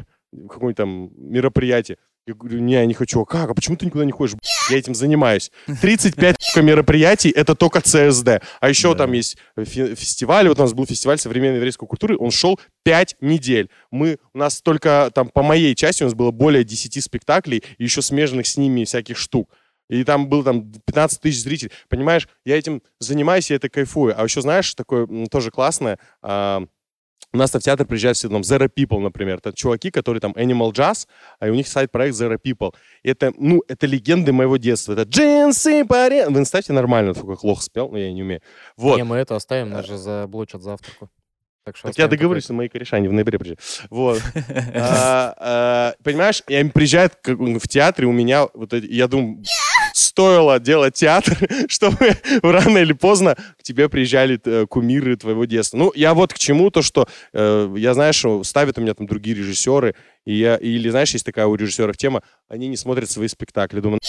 какое-нибудь там мероприятие. Я говорю, не, я не хочу. А как? А почему ты никуда не ходишь? Я этим занимаюсь. 35 сука, мероприятий — это только ЦСД. А еще Да. там есть фе- фестиваль. Вот у нас был фестиваль современной еврейской культуры. Он шел 5 недель. Мы, у нас только там по моей части у нас было более 10 спектаклей и еще смежных с ними всяких штук. И там было там 15 тысяч зрителей. Понимаешь, я этим занимаюсь, и это кайфую. А еще знаешь, такое тоже классное, а, у нас в театр приезжают все там Zero People, например. Это чуваки, которые там Animal Jazz, а у них сайт-проект Zero People. Это, ну, это легенды моего детства. Это джинсы, паре... Вы инстате нормально, только лох спел, но я не умею. Вот. Не, мы это оставим, нас же заблочат завтраку. Так, что Так я договорюсь, что мои кореша, они в ноябре приезжают. Вот. А, а, Понимаешь, и они приезжают как бы в театр, и у меня вот я думаю, стоило делать театр, чтобы рано или поздно к тебе приезжали э, кумиры твоего детства. Ну, я вот к чему, то, что э, я, знаешь, ставят у меня там другие режиссеры, и я, или, знаешь, есть такая у режиссеров тема, они не смотрят свои спектакли. Думаю, «Ну,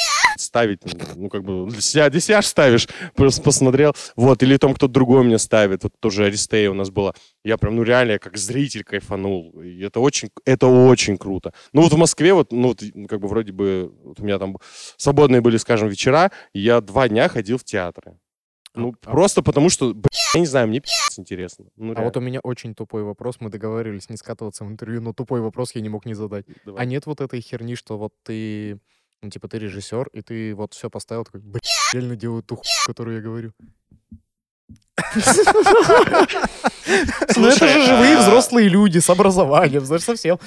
ставить, ну, как бы, для себя, для себя ставишь, просто посмотрел, вот, или там кто-то другой мне ставит, вот тоже Аристея у нас была, я прям, ну, реально, я как зритель кайфанул, и это очень, это очень круто. Ну, вот в Москве, вот, ну, вот, как бы, вроде бы, вот у меня там свободные были, скажем, вечера, и я два дня ходил в театры. Ну, А- просто потому что, блин, я не знаю, мне пи***ц интересно. Ну, А вот у меня очень тупой вопрос. Мы договаривались не скатываться в интервью, но тупой вопрос я не мог не задать. давай. А нет вот этой херни, что вот ты, ну, типа, ты режиссер, и ты вот все поставил, такой, блин, реально делаю ту хуйню, которую я говорю. Ну это же живые а- взрослые люди с образованием, знаешь, совсем.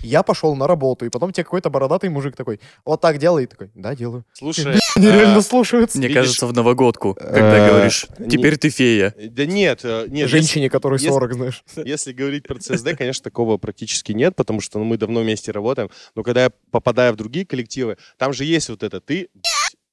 Я пошел на работу, и потом тебе какой-то бородатый мужик такой, вот так делай, и такой, да, делаю. Слушай, Они а, реально слушаются. Мне кажется, в новогодку, когда э, говоришь, теперь ты фея. Да нет, э, нет. Женщине, которой если- 40, знаешь. Если, говорить про CSD, конечно, такого практически нет, потому что ну, мы давно вместе работаем. Но когда я попадаю в другие коллективы, там же есть вот это, ты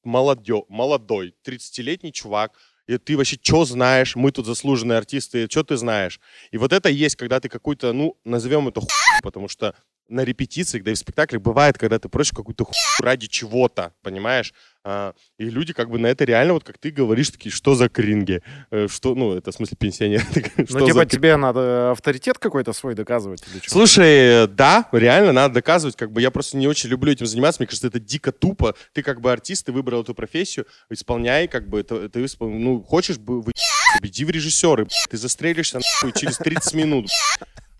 молодой, 30-летний чувак, и ты вообще что знаешь? Мы тут заслуженные артисты, что ты знаешь? И вот это есть, когда ты какую-то, ну, назовем это хуй, потому что на репетициях, да и в спектаклях бывает, когда ты просишь какую-то хуй ради чего-то, понимаешь? А, и люди как бы на это реально, вот как ты говоришь, такие, что за кринги? Э, Что, ну, это в смысле пенсионер. Ну, типа, за тебе надо авторитет какой-то свой доказывать? Слушай, э, да, реально надо доказывать, как бы я просто не очень люблю этим заниматься, мне кажется, это дико тупо. Ты как бы артист, ты выбрал эту профессию, исполняй, как бы, это, ты испол- ну, хочешь бы вы иди в режиссеры, ты застрелишься нахуй через 30 минут.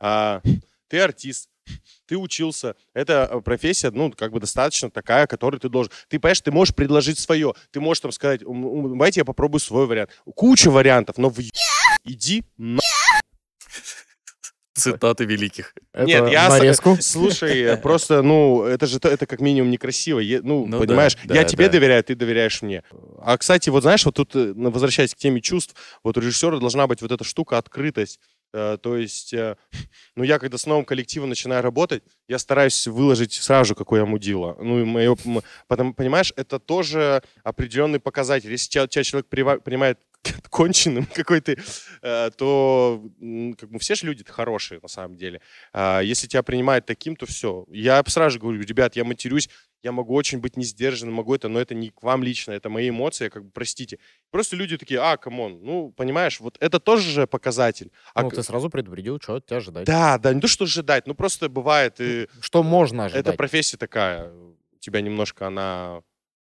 А, ты артист, ты учился, это э, профессия, ну, как бы достаточно такая, которую ты должен. Ты, понимаешь, ты можешь предложить свое, ты можешь там сказать, «М, м, давайте я попробую свой вариант. Куча вариантов, но в иди на Цитаты великих. Это Нет, я... нарезку. Слушай, просто, ну, это же то- это как минимум некрасиво. Е- Ну, Ну понимаешь, да, я да, тебе да. доверяю, ты доверяешь мне. А, кстати, вот знаешь, вот тут, э, возвращаясь к теме чувств, вот у режиссера должна быть вот эта штука открытость. Э, То есть, э, ну, я когда с новым коллективом начинаю работать, я стараюсь выложить сразу, какой я мудила. Ну, и моё, м, потом, понимаешь, это тоже определенный показатель. Если тебя, человек принимает конченым какой ты, э, то как бы все же люди хорошие на самом деле. А, Если тебя принимают таким, то все. Я сразу же говорю, ребят, я матерюсь, я могу очень быть не сдержанным, могу это, но это не к вам лично, это мои эмоции, как бы простите. Просто люди такие, а, come on, ну, понимаешь, вот это тоже же показатель. А Ну, ты сразу предупредил, что от тебя ожидать. Да, да, не то, что ожидать, ну просто бывает, и Что можно ожидать. эта профессия такая, у тебя немножко она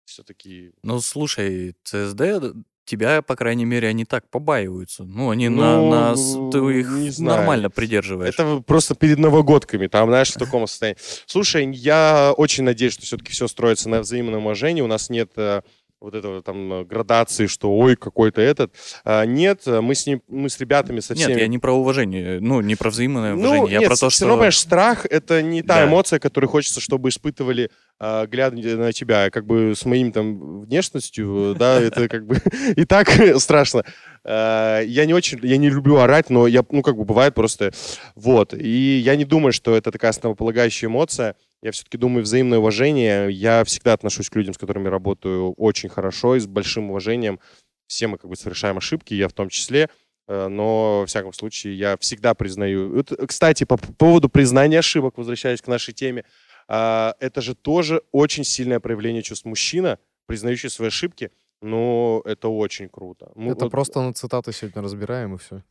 все-таки... Ну, слушай, ЦСД, тебя, по крайней мере, они так побаиваются. Ну, они Ну, на, на с- ты их не знаю. нормально придерживаешь. Это просто перед новогодками, там, знаешь, в таком состоянии. Слушай, я очень надеюсь, что все-таки все строится на взаимном уважении. У нас нет э, вот этого там э, градации, что ой, какой-то этот. А, нет, э, мы с ним, мы с ребятами со всеми... Нет, я не про уважение, ну, не про взаимное Ну, уважение, я нет, про то, все что... равно, понимаешь, страх — это не та Да. эмоция, которую хочется, чтобы испытывали, глядя на тебя. Как бы с моим там внешностью, да, это как бы и так страшно. А, Я не очень, я не люблю орать, но я, ну, как бы бывает просто, вот. И я не думаю, что это такая основополагающая эмоция. Я все-таки думаю, взаимное уважение. Я всегда отношусь к людям, с которыми работаю, очень хорошо и с большим уважением. Все мы как бы совершаем ошибки, я в том числе. Э, но, во всяком случае, я всегда признаю. Кстати, по поводу признания ошибок, возвращаясь к нашей теме, а, это же тоже очень сильное проявление чувств мужчина, признающий свои ошибки, но это очень круто. Ну, Это вот, просто на цитаты сегодня разбираем, и все.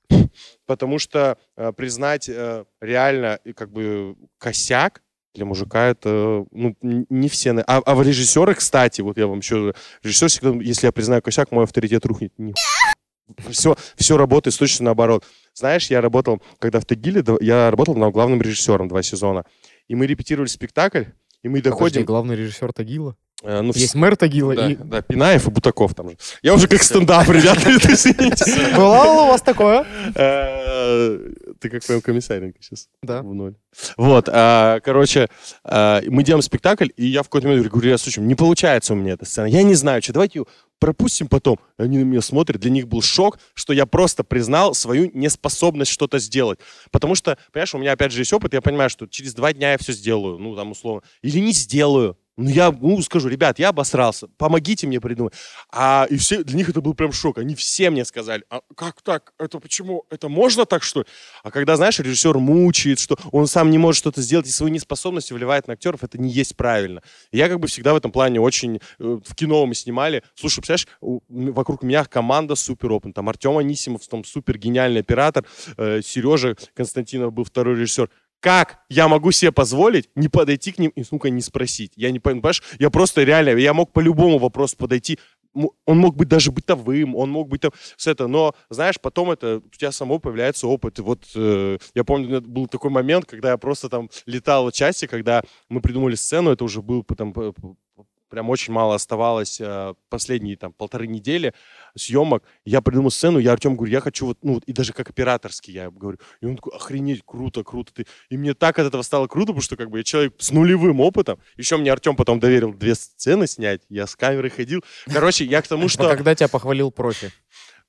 Потому что э, признать э, реально как бы косяк для мужика это ну, не все. А, а в режиссеры, кстати, вот я вам еще... Режиссер всегда, если я признаю косяк, мой авторитет рухнет. Ни все, все работает точно наоборот. Знаешь, я работал, когда в Тагиле, я работал главным режиссером два сезона. И мы репетировали спектакль, и мы Подожди, доходим... главный режиссер Тагила. Э, ну, Есть мэр Тагила да, и... да, Пинаев и Бутаков там же. Я уже как стендап, ребята, это извините. Было у вас такое? Э, Ты как моем комиссаренко сейчас. Да. В ноль. Вот, а, короче, а, мы делаем спектакль, и я в какой-то момент говорю, ребят, слушай, не получается у меня эта сцена. Я не знаю, что, давайте пропустим потом. Они на меня смотрят, для них был шок, что я просто признал свою неспособность что-то сделать. Потому что, понимаешь, у меня опять же есть опыт, я понимаю, что через два дня я все сделаю, ну, там, условно. Или не сделаю. Ну, я ну, скажу, ребят, я обосрался, помогите мне придумать. А и все, для них это был прям шок. Они все мне сказали, а как так? Это почему? Это можно так, что ли? А когда, знаешь, режиссер мучает, что он сам не может что-то сделать, и свои неспособности вливает на актеров, это не есть правильно. Я как бы всегда в этом плане очень... э, В кино мы снимали. Слушай, представляешь, вокруг меня команда супер опытная. Там Артем Анисимов, там супер гениальный оператор, э, Сережа Константинов был второй режиссер. Как я могу себе позволить не подойти к ним и, сука, не спросить? Я не понимаешь? Я просто реально, я мог по любому вопросу подойти. Он мог быть даже бытовым, он мог быть там с это, но, знаешь, потом это у тебя само появляется опыт. И вот э, я помню, был такой момент, когда я просто там летал в части, когда мы придумали сцену, это уже был потом прям очень мало оставалось э, последние там полторы недели съемок. Я придумал сцену, я Артем говорю, я хочу вот, ну, и даже как операторский я говорю. И он такой, охренеть, круто, круто. Ты. И мне так от этого стало круто, потому что как бы я человек с нулевым опытом. Еще мне Артем потом доверил две сцены снять, я с камерой ходил. Короче, я к тому, что... когда тебя похвалил профи?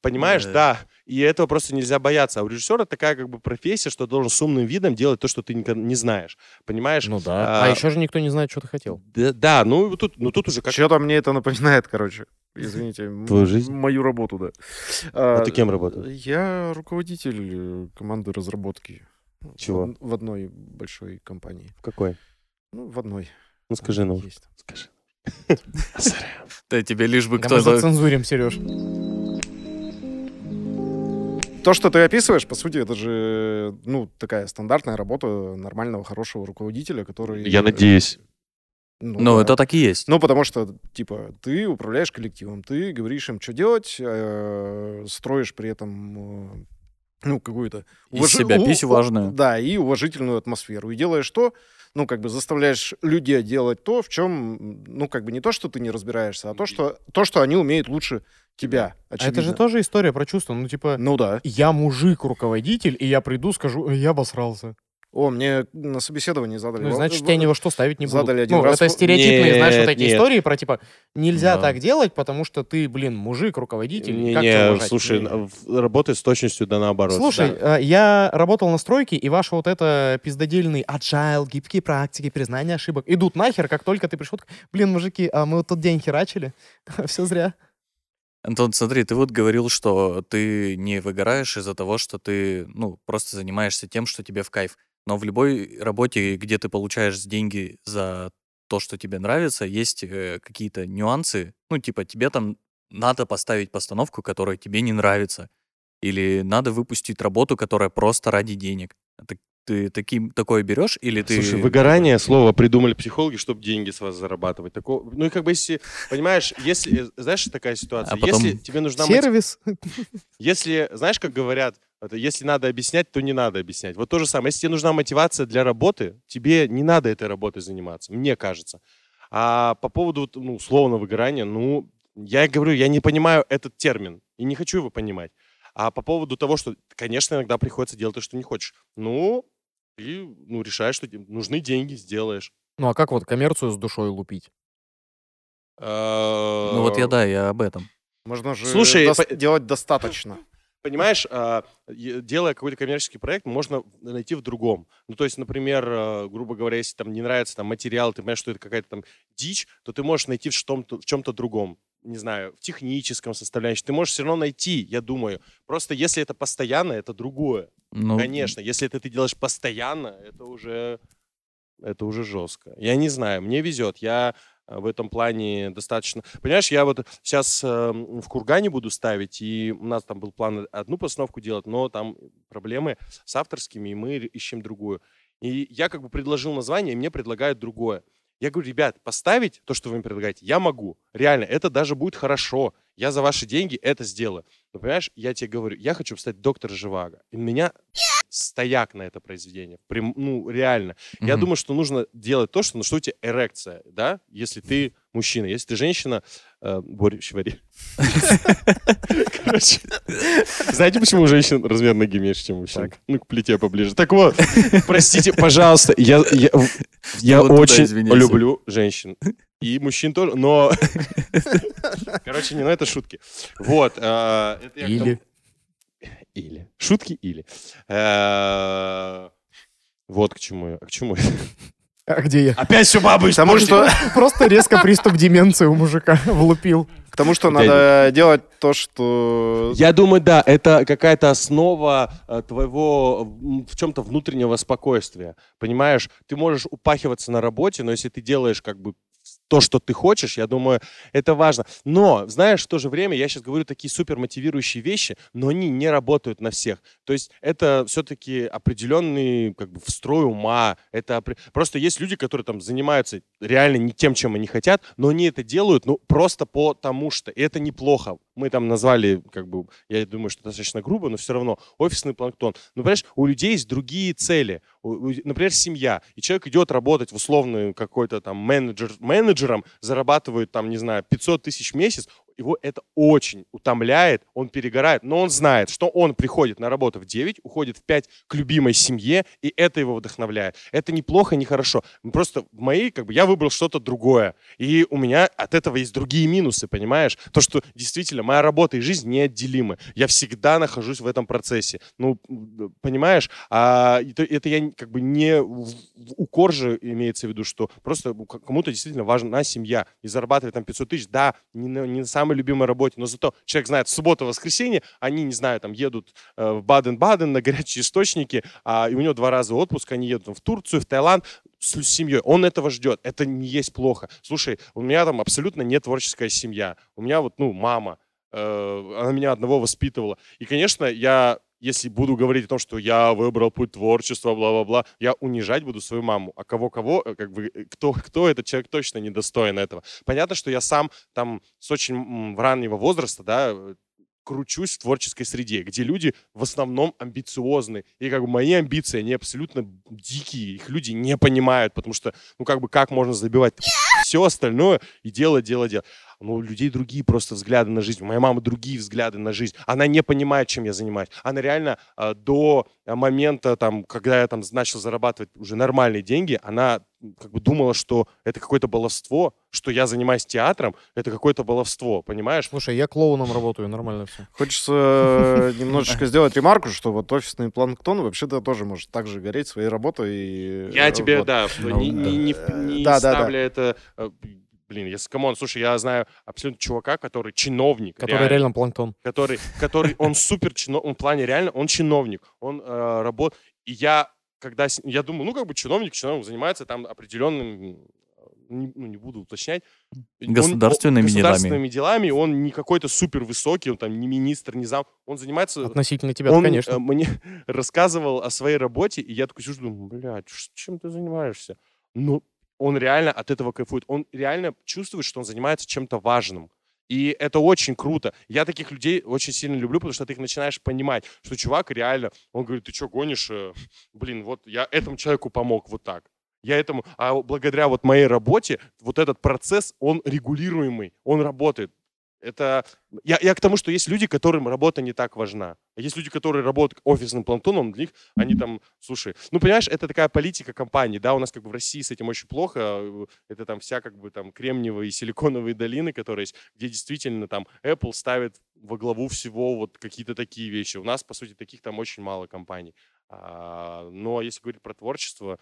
Понимаешь, Да. да. И этого просто нельзя бояться. А у режиссера такая как бы профессия, что должен с умным видом делать то, что ты не знаешь. Понимаешь? Ну да. А- А еще же никто не знает, что ты хотел. Да, да, ну тут, ну тут уже как... Что-то мне это напоминает, короче. Извините. Твою жизнь? Мою работу, да. А ты кем работаешь? Я руководитель э, команды разработки. Чего? В, в одной большой компании. В какой? Ну, в одной. Ну скажи, ну. Есть. Скажи. Да тебе лишь бы Да мы кто-то... зацензурим, Сереж. То, что ты описываешь, по сути, это же, ну, такая стандартная работа нормального, хорошего руководителя, который... Я надеюсь. Ну, Ну, да. это так и есть. Ну, потому что, типа, ты управляешь коллективом, ты говоришь им, что делать, э, строишь при этом, э, ну, какую-то... Из себя пись важную. Да, и уважительную атмосферу. И делаешь то, ну, как бы заставляешь людей делать то, в чем, ну, как бы не то, что ты не разбираешься, а то, что, то, что они умеют лучше тебя, А это же очевидно. тоже история про чувства. Ну, типа, Ну да. я мужик-руководитель, и я приду, скажу, «Э, я обосрался. О, мне на собествении задали... Ну, значит, тебя ни во что ставить не будут. задали один ну, раз это стереотипные, знаешь, вот Нет, эти нет. истории про, типа, нельзя Да. так делать, потому что ты, блин, мужик, руководитель. Не, как не, слушай, Не. работай с точностью да наоборот. Слушай, Да. э, я работал на стройке, и ваши вот это пиздодельный agile, гибкие практики, признание ошибок идут нахер, как только ты пришел. Блин, мужики, а мы вот тот день херачили. Все зря. Антон, смотри, ты вот говорил, что ты не выгораешь из-за того, что ты, ну, просто занимаешься тем, что тебе в кайф. Но в любой работе, где ты получаешь деньги за то, что тебе нравится, есть э, какие-то нюансы. Ну, типа, тебе там надо поставить постановку, которая тебе не нравится. Или надо выпустить работу, которая просто ради денег. Ты, ты таким, такое берешь? Или ты... Слушай, выгорание слово придумали психологи, чтобы деньги с вас зарабатывать. Такого, ну и как бы если, понимаешь, если, знаешь, такая ситуация, А потом- если тебе нужна Сервис. Если, знаешь, как говорят, если надо объяснять, то не надо объяснять. Вот то же самое. Если тебе нужна мотивация для работы, тебе не надо этой работой заниматься, мне кажется. А по поводу ну, условного выгорания, ну, я и говорю, я не понимаю этот термин и не хочу его понимать. А по поводу того, что, конечно, иногда приходится делать то, что не хочешь. Ну, ты ну, решаешь, что тебе нужны деньги, сделаешь. Ну, а как вот коммерцию с душой лупить? Ну вот я, да, я об этом. Можно же Слушай, дос- по- делать достаточно. Понимаешь, а, делая какой-то коммерческий проект, можно найти в другом. Ну, то есть, например, э, грубо говоря, если там не нравится там материал, ты понимаешь, что это какая-то там дичь, то ты можешь найти в чем-то, в чем-то другом. Не знаю, в техническом составляющем. Ты можешь все равно найти, я думаю. Просто если это постоянно, это другое. Ну, Конечно, если это ты делаешь постоянно, это уже, это уже жестко. Я не знаю, мне везет. Я э, в этом плане достаточно... Понимаешь, я вот сейчас в Кургане буду ставить, и у нас там был план одну постановку делать, но там проблемы с авторскими, и мы ищем другую. И я как бы предложил название, и мне предлагают другое. Я говорю, ребят, поставить то, что вы мне предлагаете, я могу. Реально, это даже будет хорошо. Я за ваши деньги это сделаю. Но понимаешь, я тебе говорю, я хочу стать доктор Живаго. И меня стояк на это произведение. Прям, ну, реально. Я мгм. думаю, что нужно делать то, что, ну, что у тебя эрекция, да, если ты мужчина. Если ты женщина, э, борщ вари. Короче, знаете, почему у женщин размер ноги меньше, чем у мужчин? Ну, к плите поближе. Так вот, простите, пожалуйста, я, я, я очень люблю женщин. И мужчин тоже, но... Короче, не, ну это шутки. Вот. э, я Или. Или. Шутки или. Э, Вот к чему я. К чему я. А где я? Опять все бабы Потому что, Просто резко приступ деменции у мужика влупил. к тому, что надо делать то, что... Я думаю, да, это какая-то основа э, твоего в чем-то внутреннего спокойствия. Понимаешь, ты можешь упахиваться на работе, но если ты делаешь как бы то, что ты хочешь, я думаю, это важно. Но, знаешь, в то же время я сейчас говорю такие супер мотивирующие вещи, но они не работают на всех. То есть это все-таки определенный как бы встрой ума. Это просто есть люди, которые там занимаются реально не тем, чем они хотят, но они это делают, ну просто потому что. И это неплохо. Мы там назвали, как бы, я думаю, что достаточно грубо, но все равно офисный планктон. Ну, понимаешь, у людей есть другие цели. Например, семья. И человек идет работать в условный какой-то там менеджер, менеджером, зарабатывает там, не знаю, 500 тысяч в месяц, его это очень утомляет, он перегорает, но он знает, что он приходит на работу в 9, уходит в 5 к любимой семье, и это его вдохновляет. Это неплохо, не хорошо. Просто в моей, как бы, я выбрал что-то другое, и у меня от этого есть другие минусы, понимаешь? То, что действительно моя работа и жизнь неотделимы. Я всегда нахожусь в этом процессе. Ну, понимаешь? А это, это я как бы не в- укор же имеется в виду, что просто ну, кому-то действительно важна семья и зарабатывать там 500 тысяч, да, не не на самой любимой работе, но зато человек знает, в субботу, воскресенье, они, не знаю, там едут э, в Баден-Баден на горячие источники, а, и у него два раза отпуск, они едут там, в Турцию, в Таиланд, с семьей. Он этого ждет. Это не есть плохо. Слушай, у меня там абсолютно не творческая семья. У меня вот, ну, мама, э, она меня одного воспитывала. И, конечно, я, если буду говорить о том, что я выбрал путь творчества, бла-бла-бла, я унижать буду свою маму. А кого-кого, э, как бы, э, кто, кто этот человек точно недостоин этого. Понятно, что я сам там с очень раннего возраста, да, э, кручусь в творческой среде, где люди в основном амбициозны. И как бы мои амбиции, они абсолютно дикие. Их люди не понимают, потому что, ну как бы, как можно забивать все остальное и делать, делать, делать. Ну, у людей другие просто взгляды на жизнь. У моей мамы другие взгляды на жизнь. Она не понимает, чем я занимаюсь. Она реально а, до а, момента, там, когда я там начал зарабатывать уже нормальные деньги, она как бы думала, что это какое-то баловство, что я занимаюсь театром, это какое-то баловство, понимаешь? Слушай, я клоуном работаю, нормально все. Хочется э, немножечко сделать ремарку, что вот офисный планктон вообще-то тоже может так же гореть своей работой. Я э, тебе, да, Ну, не, да. ставля это... э, Блин, если, come on, слушай, я знаю абсолютно чувака, который чиновник. Который реально. реально планктон. который, который он супер чиновник, он в плане реально, он чиновник, он э, работает. И я, когда, с- я думаю, ну, как бы чиновник, чиновник занимается там определенным, не, ну, не буду уточнять. Он- Государственными он- делами. Государственными делами, он не какой-то супер высокий, он там не министр, не зам, он занимается... Относительно тебя, он конечно. э, мне рассказывал о своей работе, и я такой сижу, думаю, блядь, чем ты занимаешься? Ну, он реально от этого кайфует. Он реально чувствует, что он занимается чем-то важным. И это очень круто. Я таких людей очень сильно люблю, потому что ты их начинаешь понимать, что чувак реально, он говорит, ты что, гонишь? Э, Блин, вот я этому человеку помог вот так. Я этому, а благодаря вот моей работе, вот этот процесс, он регулируемый, он работает. Это, я, я к тому, что есть люди, которым работа не так важна. Есть люди, которые работают офисным планктоном, для них они там, слушай, ну, понимаешь, это такая политика компании, да, у нас как бы в России с этим очень плохо, э, это там вся как бы там кремниевые и силиконовые долины, которые есть, где действительно там Apple ставит во главу всего вот какие-то такие вещи. У нас, по сути, таких там очень мало компаний. А, но если говорить про творчество,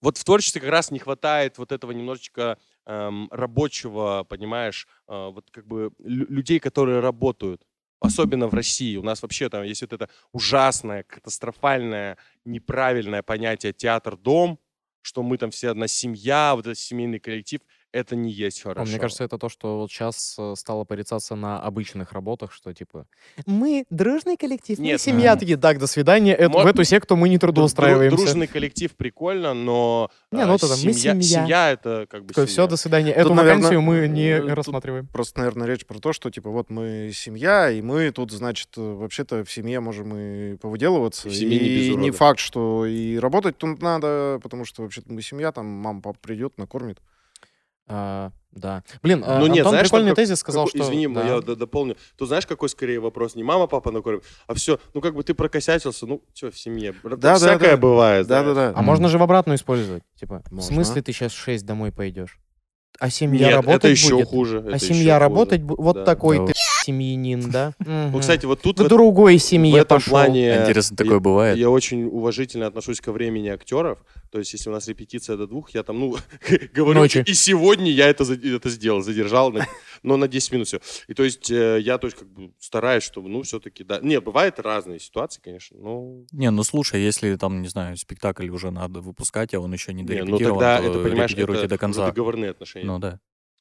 вот в творчестве как раз не хватает вот этого немножечко эм, рабочего, понимаешь, э, вот как бы лю- людей, которые работают. Особенно в России. У нас вообще там есть вот это ужасное, катастрофальное, неправильное понятие театр-дом, что мы там все одна семья, вот этот семейный коллектив. Это не есть А хорошо. Мне кажется, это то, что вот сейчас стало порицаться на обычных работах, что типа мы дружный коллектив, мы Нет, семья. а. Такие, так, до свидания. Это- Мо- в эту секту мы не трудоустраиваемся. Дружный коллектив прикольно, но Не, э, ну это там, мы семья. это как бы Такое, все, семья. до свидания. Эту наверно, вакансию мы не э, тут рассматриваем. Просто, наверное, речь про то, что, типа, вот мы семья, и мы тут, значит, э, вообще-то в семье можем и повыделываться. В семье не без и не урода. факт, что и работать тут надо, потому что вообще-то мы семья, там мама, папа придет, накормит. А, да. Блин, а, Ну нет, Антон знаешь, там прикольный как- тезис сказал, Какой- что... Извини, Да. я д- дополню. Тут знаешь, какой скорее вопрос? Не мама, папа накормит, а все, ну как бы ты прокосячился, ну что, в семье. Да, да, Всякое да. бывает. знаешь. Да-да-да. А можно же в обратную использовать? Типа, в Можно. смысле ты сейчас в 6 домой пойдешь? А семья Нет, работать это еще будет? хуже. А это семья еще работать будет? Вот Да. такой Да ты. Семьянин, да? Ну, кстати, вот тут в в, другой семье пошел. плане Интересно, я- такое бывает. Я очень уважительно отношусь ко времени актеров. То есть, если у нас репетиция до двух, я там, ну, говорю, Ночи. и сегодня я это, это сделал, задержал, на- но на 10 минут все. И то есть, э, я то есть, как бы стараюсь, чтобы, ну, все-таки, да. Не, бывают разные ситуации, конечно, но... Не, ну слушай, если там, не знаю, спектакль уже надо выпускать, а он еще не Не, ну, дорепетирован, тогда то это, понимаешь, это до конца. договорные отношения. Ну да.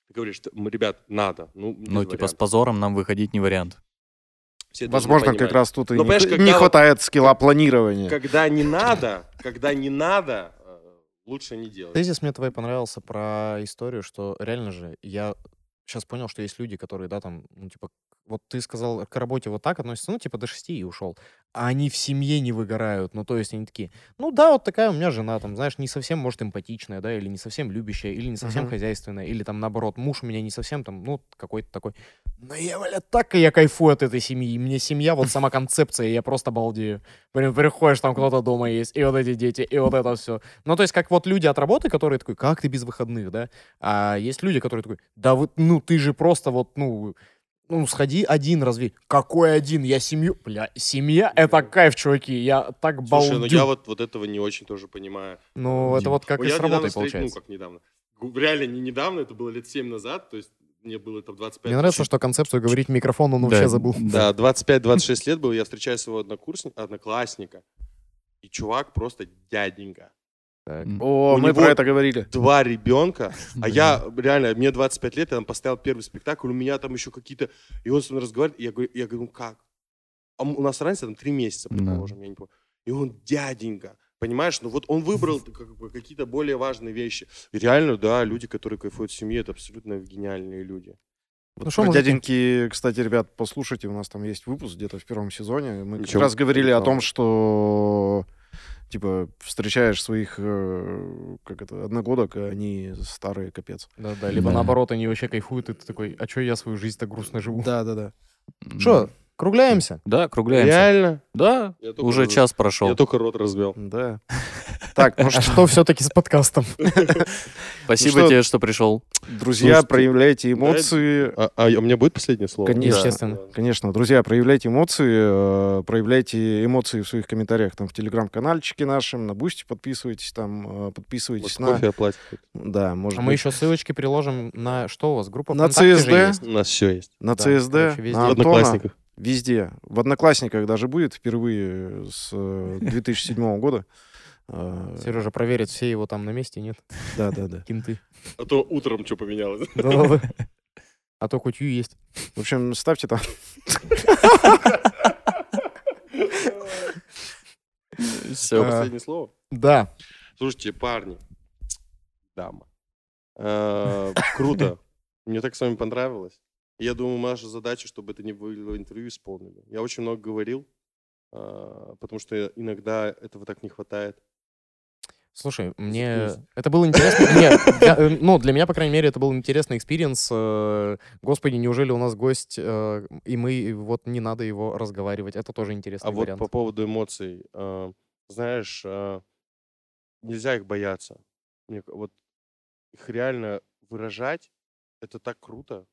Ты говоришь, «М, ребят, надо. Ну, Ну, типа, с вариантов. позором нам выходить не вариант. Все Возможно, как раз тут и Но, не, когда не хватает скилла планирования. Когда не надо, когда не надо, э, лучше не делать. Тезис мне твой понравился про историю, что реально же я сейчас понял, что есть люди, которые, да, там, ну, типа, вот ты сказал, к работе вот так относятся, ну, типа, до шести и ушел. А они в семье не выгорают. Ну, то есть они такие, ну, да, вот такая у меня жена, там, знаешь, не совсем, может, эмпатичная, да, или не совсем любящая, или не совсем Мгм. хозяйственная, или там, наоборот, муж у меня не совсем, там, ну, какой-то такой. Но я, блядь, так и я кайфую от этой семьи. И Мне семья, вот сама концепция, я просто балдею. Прям приходишь, там кто-то дома есть, и вот эти дети, и вот это все. Ну, то есть, как вот люди от работы, которые такой, как ты без выходных, да? А есть люди, которые такой, да вот, ну, ты же просто вот, ну, ну, сходи один разве. Какой один? Я семью... Бля, семья — это кайф, чуваки. Я так балдю. Слушай, ну я вот, вот этого не очень тоже понимаю. Ну, это вот как Ну, и я с недавно работой встретил- получается. Ну, как недавно. Реально не недавно, это было лет 7 назад, то есть мне было там 25. Мне нравится, что концепцию говорить в микрофон он вообще забыл. Да, 25-26 лет был, я встречаю своего однокурсника, одноклассника, и чувак просто дяденька. Так. О, У мы него- про это говорили. Два ребенка, а я реально, мне 25 лет, я там поставил первый спектакль, у меня там еще какие-то... И он со мной разговаривает, и я говорю, я говорю, ну как? А у нас разница там три месяца, Да. предположим, я не помню. И он дяденька. Понимаешь, ну вот он выбрал как бы какие-то более важные вещи. И реально, да, люди, которые кайфуют в семье, это абсолютно гениальные люди. Ну, что, Про мужики? дяденьки, кстати, ребят, послушайте, у нас там есть выпуск где-то в первом сезоне. Мы как Ничего, раз говорили о том, что типа встречаешь своих э, как это одногодок, а они старые капец. Да, да, либо Да. наоборот, они вообще кайфуют, и ты такой, а что я свою жизнь так грустно живу? Да, да, да. М. Что, кругляемся? Да, кругляемся. Реально? Да, уже раз- час прошел. Я только рот развел. Да. Так, ну А что, все-таки с подкастом? Спасибо Ну что- тебе, что пришел. друзья, Слушайте, проявляйте эмоции. А, а у меня будет последнее слово? Конечно. Естественно. Конечно, друзья, проявляйте эмоции, э, проявляйте эмоции в своих комментариях там в телеграм-канальчике нашем, на Бусти подписывайтесь там, э, подписывайтесь Вот на... кофе оплатит. Да, может А мы еще ссылочки приложим на что у вас? Группа На есть. У нас все есть. на да, ЦСД, короче, везде. на Одноклассниках. Везде. В Одноклассниках даже будет впервые с э, 2007 года. Э, Сережа проверит, все его там на месте, нет? Да, да, да. Кинты. А то утром что поменялось. А то хоть Ю есть. В общем, ставьте там. Все. А. Последнее слово. Да. Слушайте, парни, дама, э, круто. Мне так с вами понравилось. Я думаю, наша задача, чтобы это не было интервью, исполнили. Я очень много говорил, э, потому что иногда этого так не хватает. Слушай, мне это было интересно. Нет, я, э, ну, для меня, по крайней мере, это был интересный experience. Э, Господи, неужели у нас гость, э, и мы, вот не надо его разговаривать. Это тоже интересный А вот вариант. по поводу эмоций, э, знаешь, э, нельзя их бояться. Вот их реально выражать, это так круто.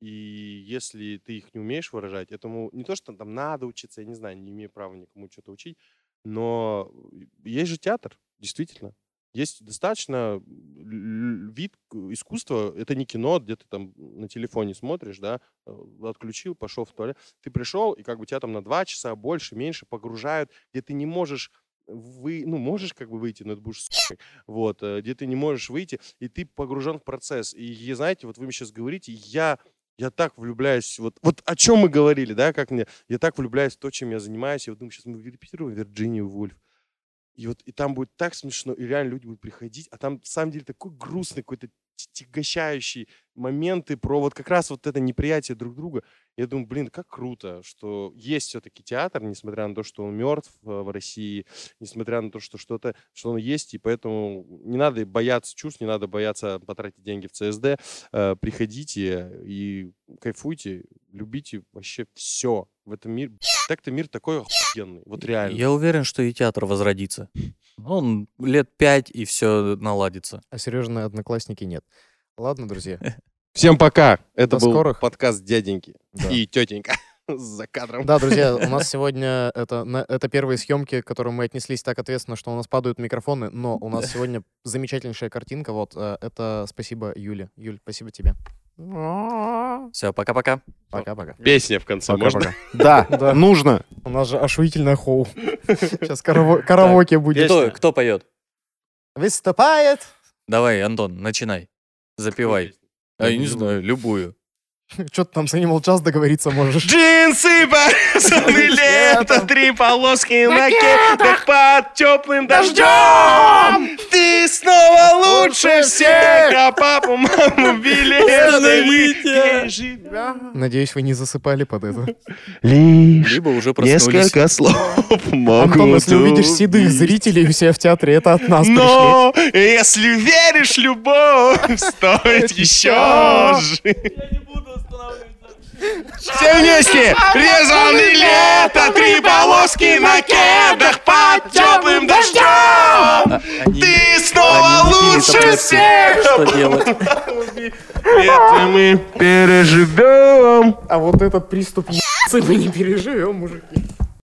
И если ты их не умеешь выражать, этому не то, что там надо учиться, я не знаю, не имею права никому что-то учить, но есть же театр, действительно. Есть достаточно вид искусства, это не кино, где ты там на телефоне смотришь, да, э, отключил, пошел в туалет. Ты пришел, и как бы тебя там на два часа больше, меньше погружают, где ты не можешь вы, ну, можешь как бы выйти, но это будешь с***й. вот, э, где ты не можешь выйти, и ты погружен в процесс. И знаете, вот вы мне сейчас говорите, я, я так влюбляюсь, вот, вот о чем мы говорили, да, как мне, я так влюбляюсь в то, чем я занимаюсь, я вот думаю, сейчас мы репетируем Вирджинию Вульф, и вот и там будет так смешно, и реально люди будут приходить, а там, на самом деле, такой грустный какой-то тягощающий моменты про вот как раз вот это неприятие друг друга. Я думаю, блин, как круто, что есть все-таки театр, несмотря на то, что он мертв э, в России, несмотря на то, что что-то, что он есть, и поэтому не надо бояться чувств, не надо бояться потратить деньги в ЦСД. Э, Приходите и кайфуйте, любите вообще все в этом мире. Так-то мир такой охуенный, вот реально. Я уверен, что и театр возродится. Он лет пять, и все наладится. А Сережины одноклассники нет. Ладно, друзья. Всем пока. Это До был скорых. подкаст дяденьки Да. и тетенька за кадром. Да, друзья, у нас сегодня это, на- это первые съемки, к которым мы отнеслись так ответственно, что у нас падают микрофоны, но у нас сегодня замечательнейшая картинка. Вот э, это спасибо Юле. Юль, спасибо тебе. Все, пока-пока. Пока-пока. Песня в конце можно? Пока-пока. Да, Да. нужно. У нас же ошуительное хоу. Сейчас караоке будет. Кто, кто поет? Выступает. Давай, Антон, начинай. Запивай. А, я не знаю, любую. Что ты там с Animal Jazz договориться можешь? Джинсы, порезаны лето, три полоски на кедах под теплым дождем. Ты снова лучше всех, а папу, маму, билеты. Надеюсь, вы не засыпали под это. Лишь Либо уже несколько слов могут Антон, если увидишь седых зрителей у себя в театре, это от нас. Но если веришь, любовь стоит еще жить. Все вместе! Резанный лето, три полоски на кедах под теплым дождем! Они- Ты снова лучше всех! Что делать? Это мы переживем! А вот этот приступ ебаться мы не переживем, мужики.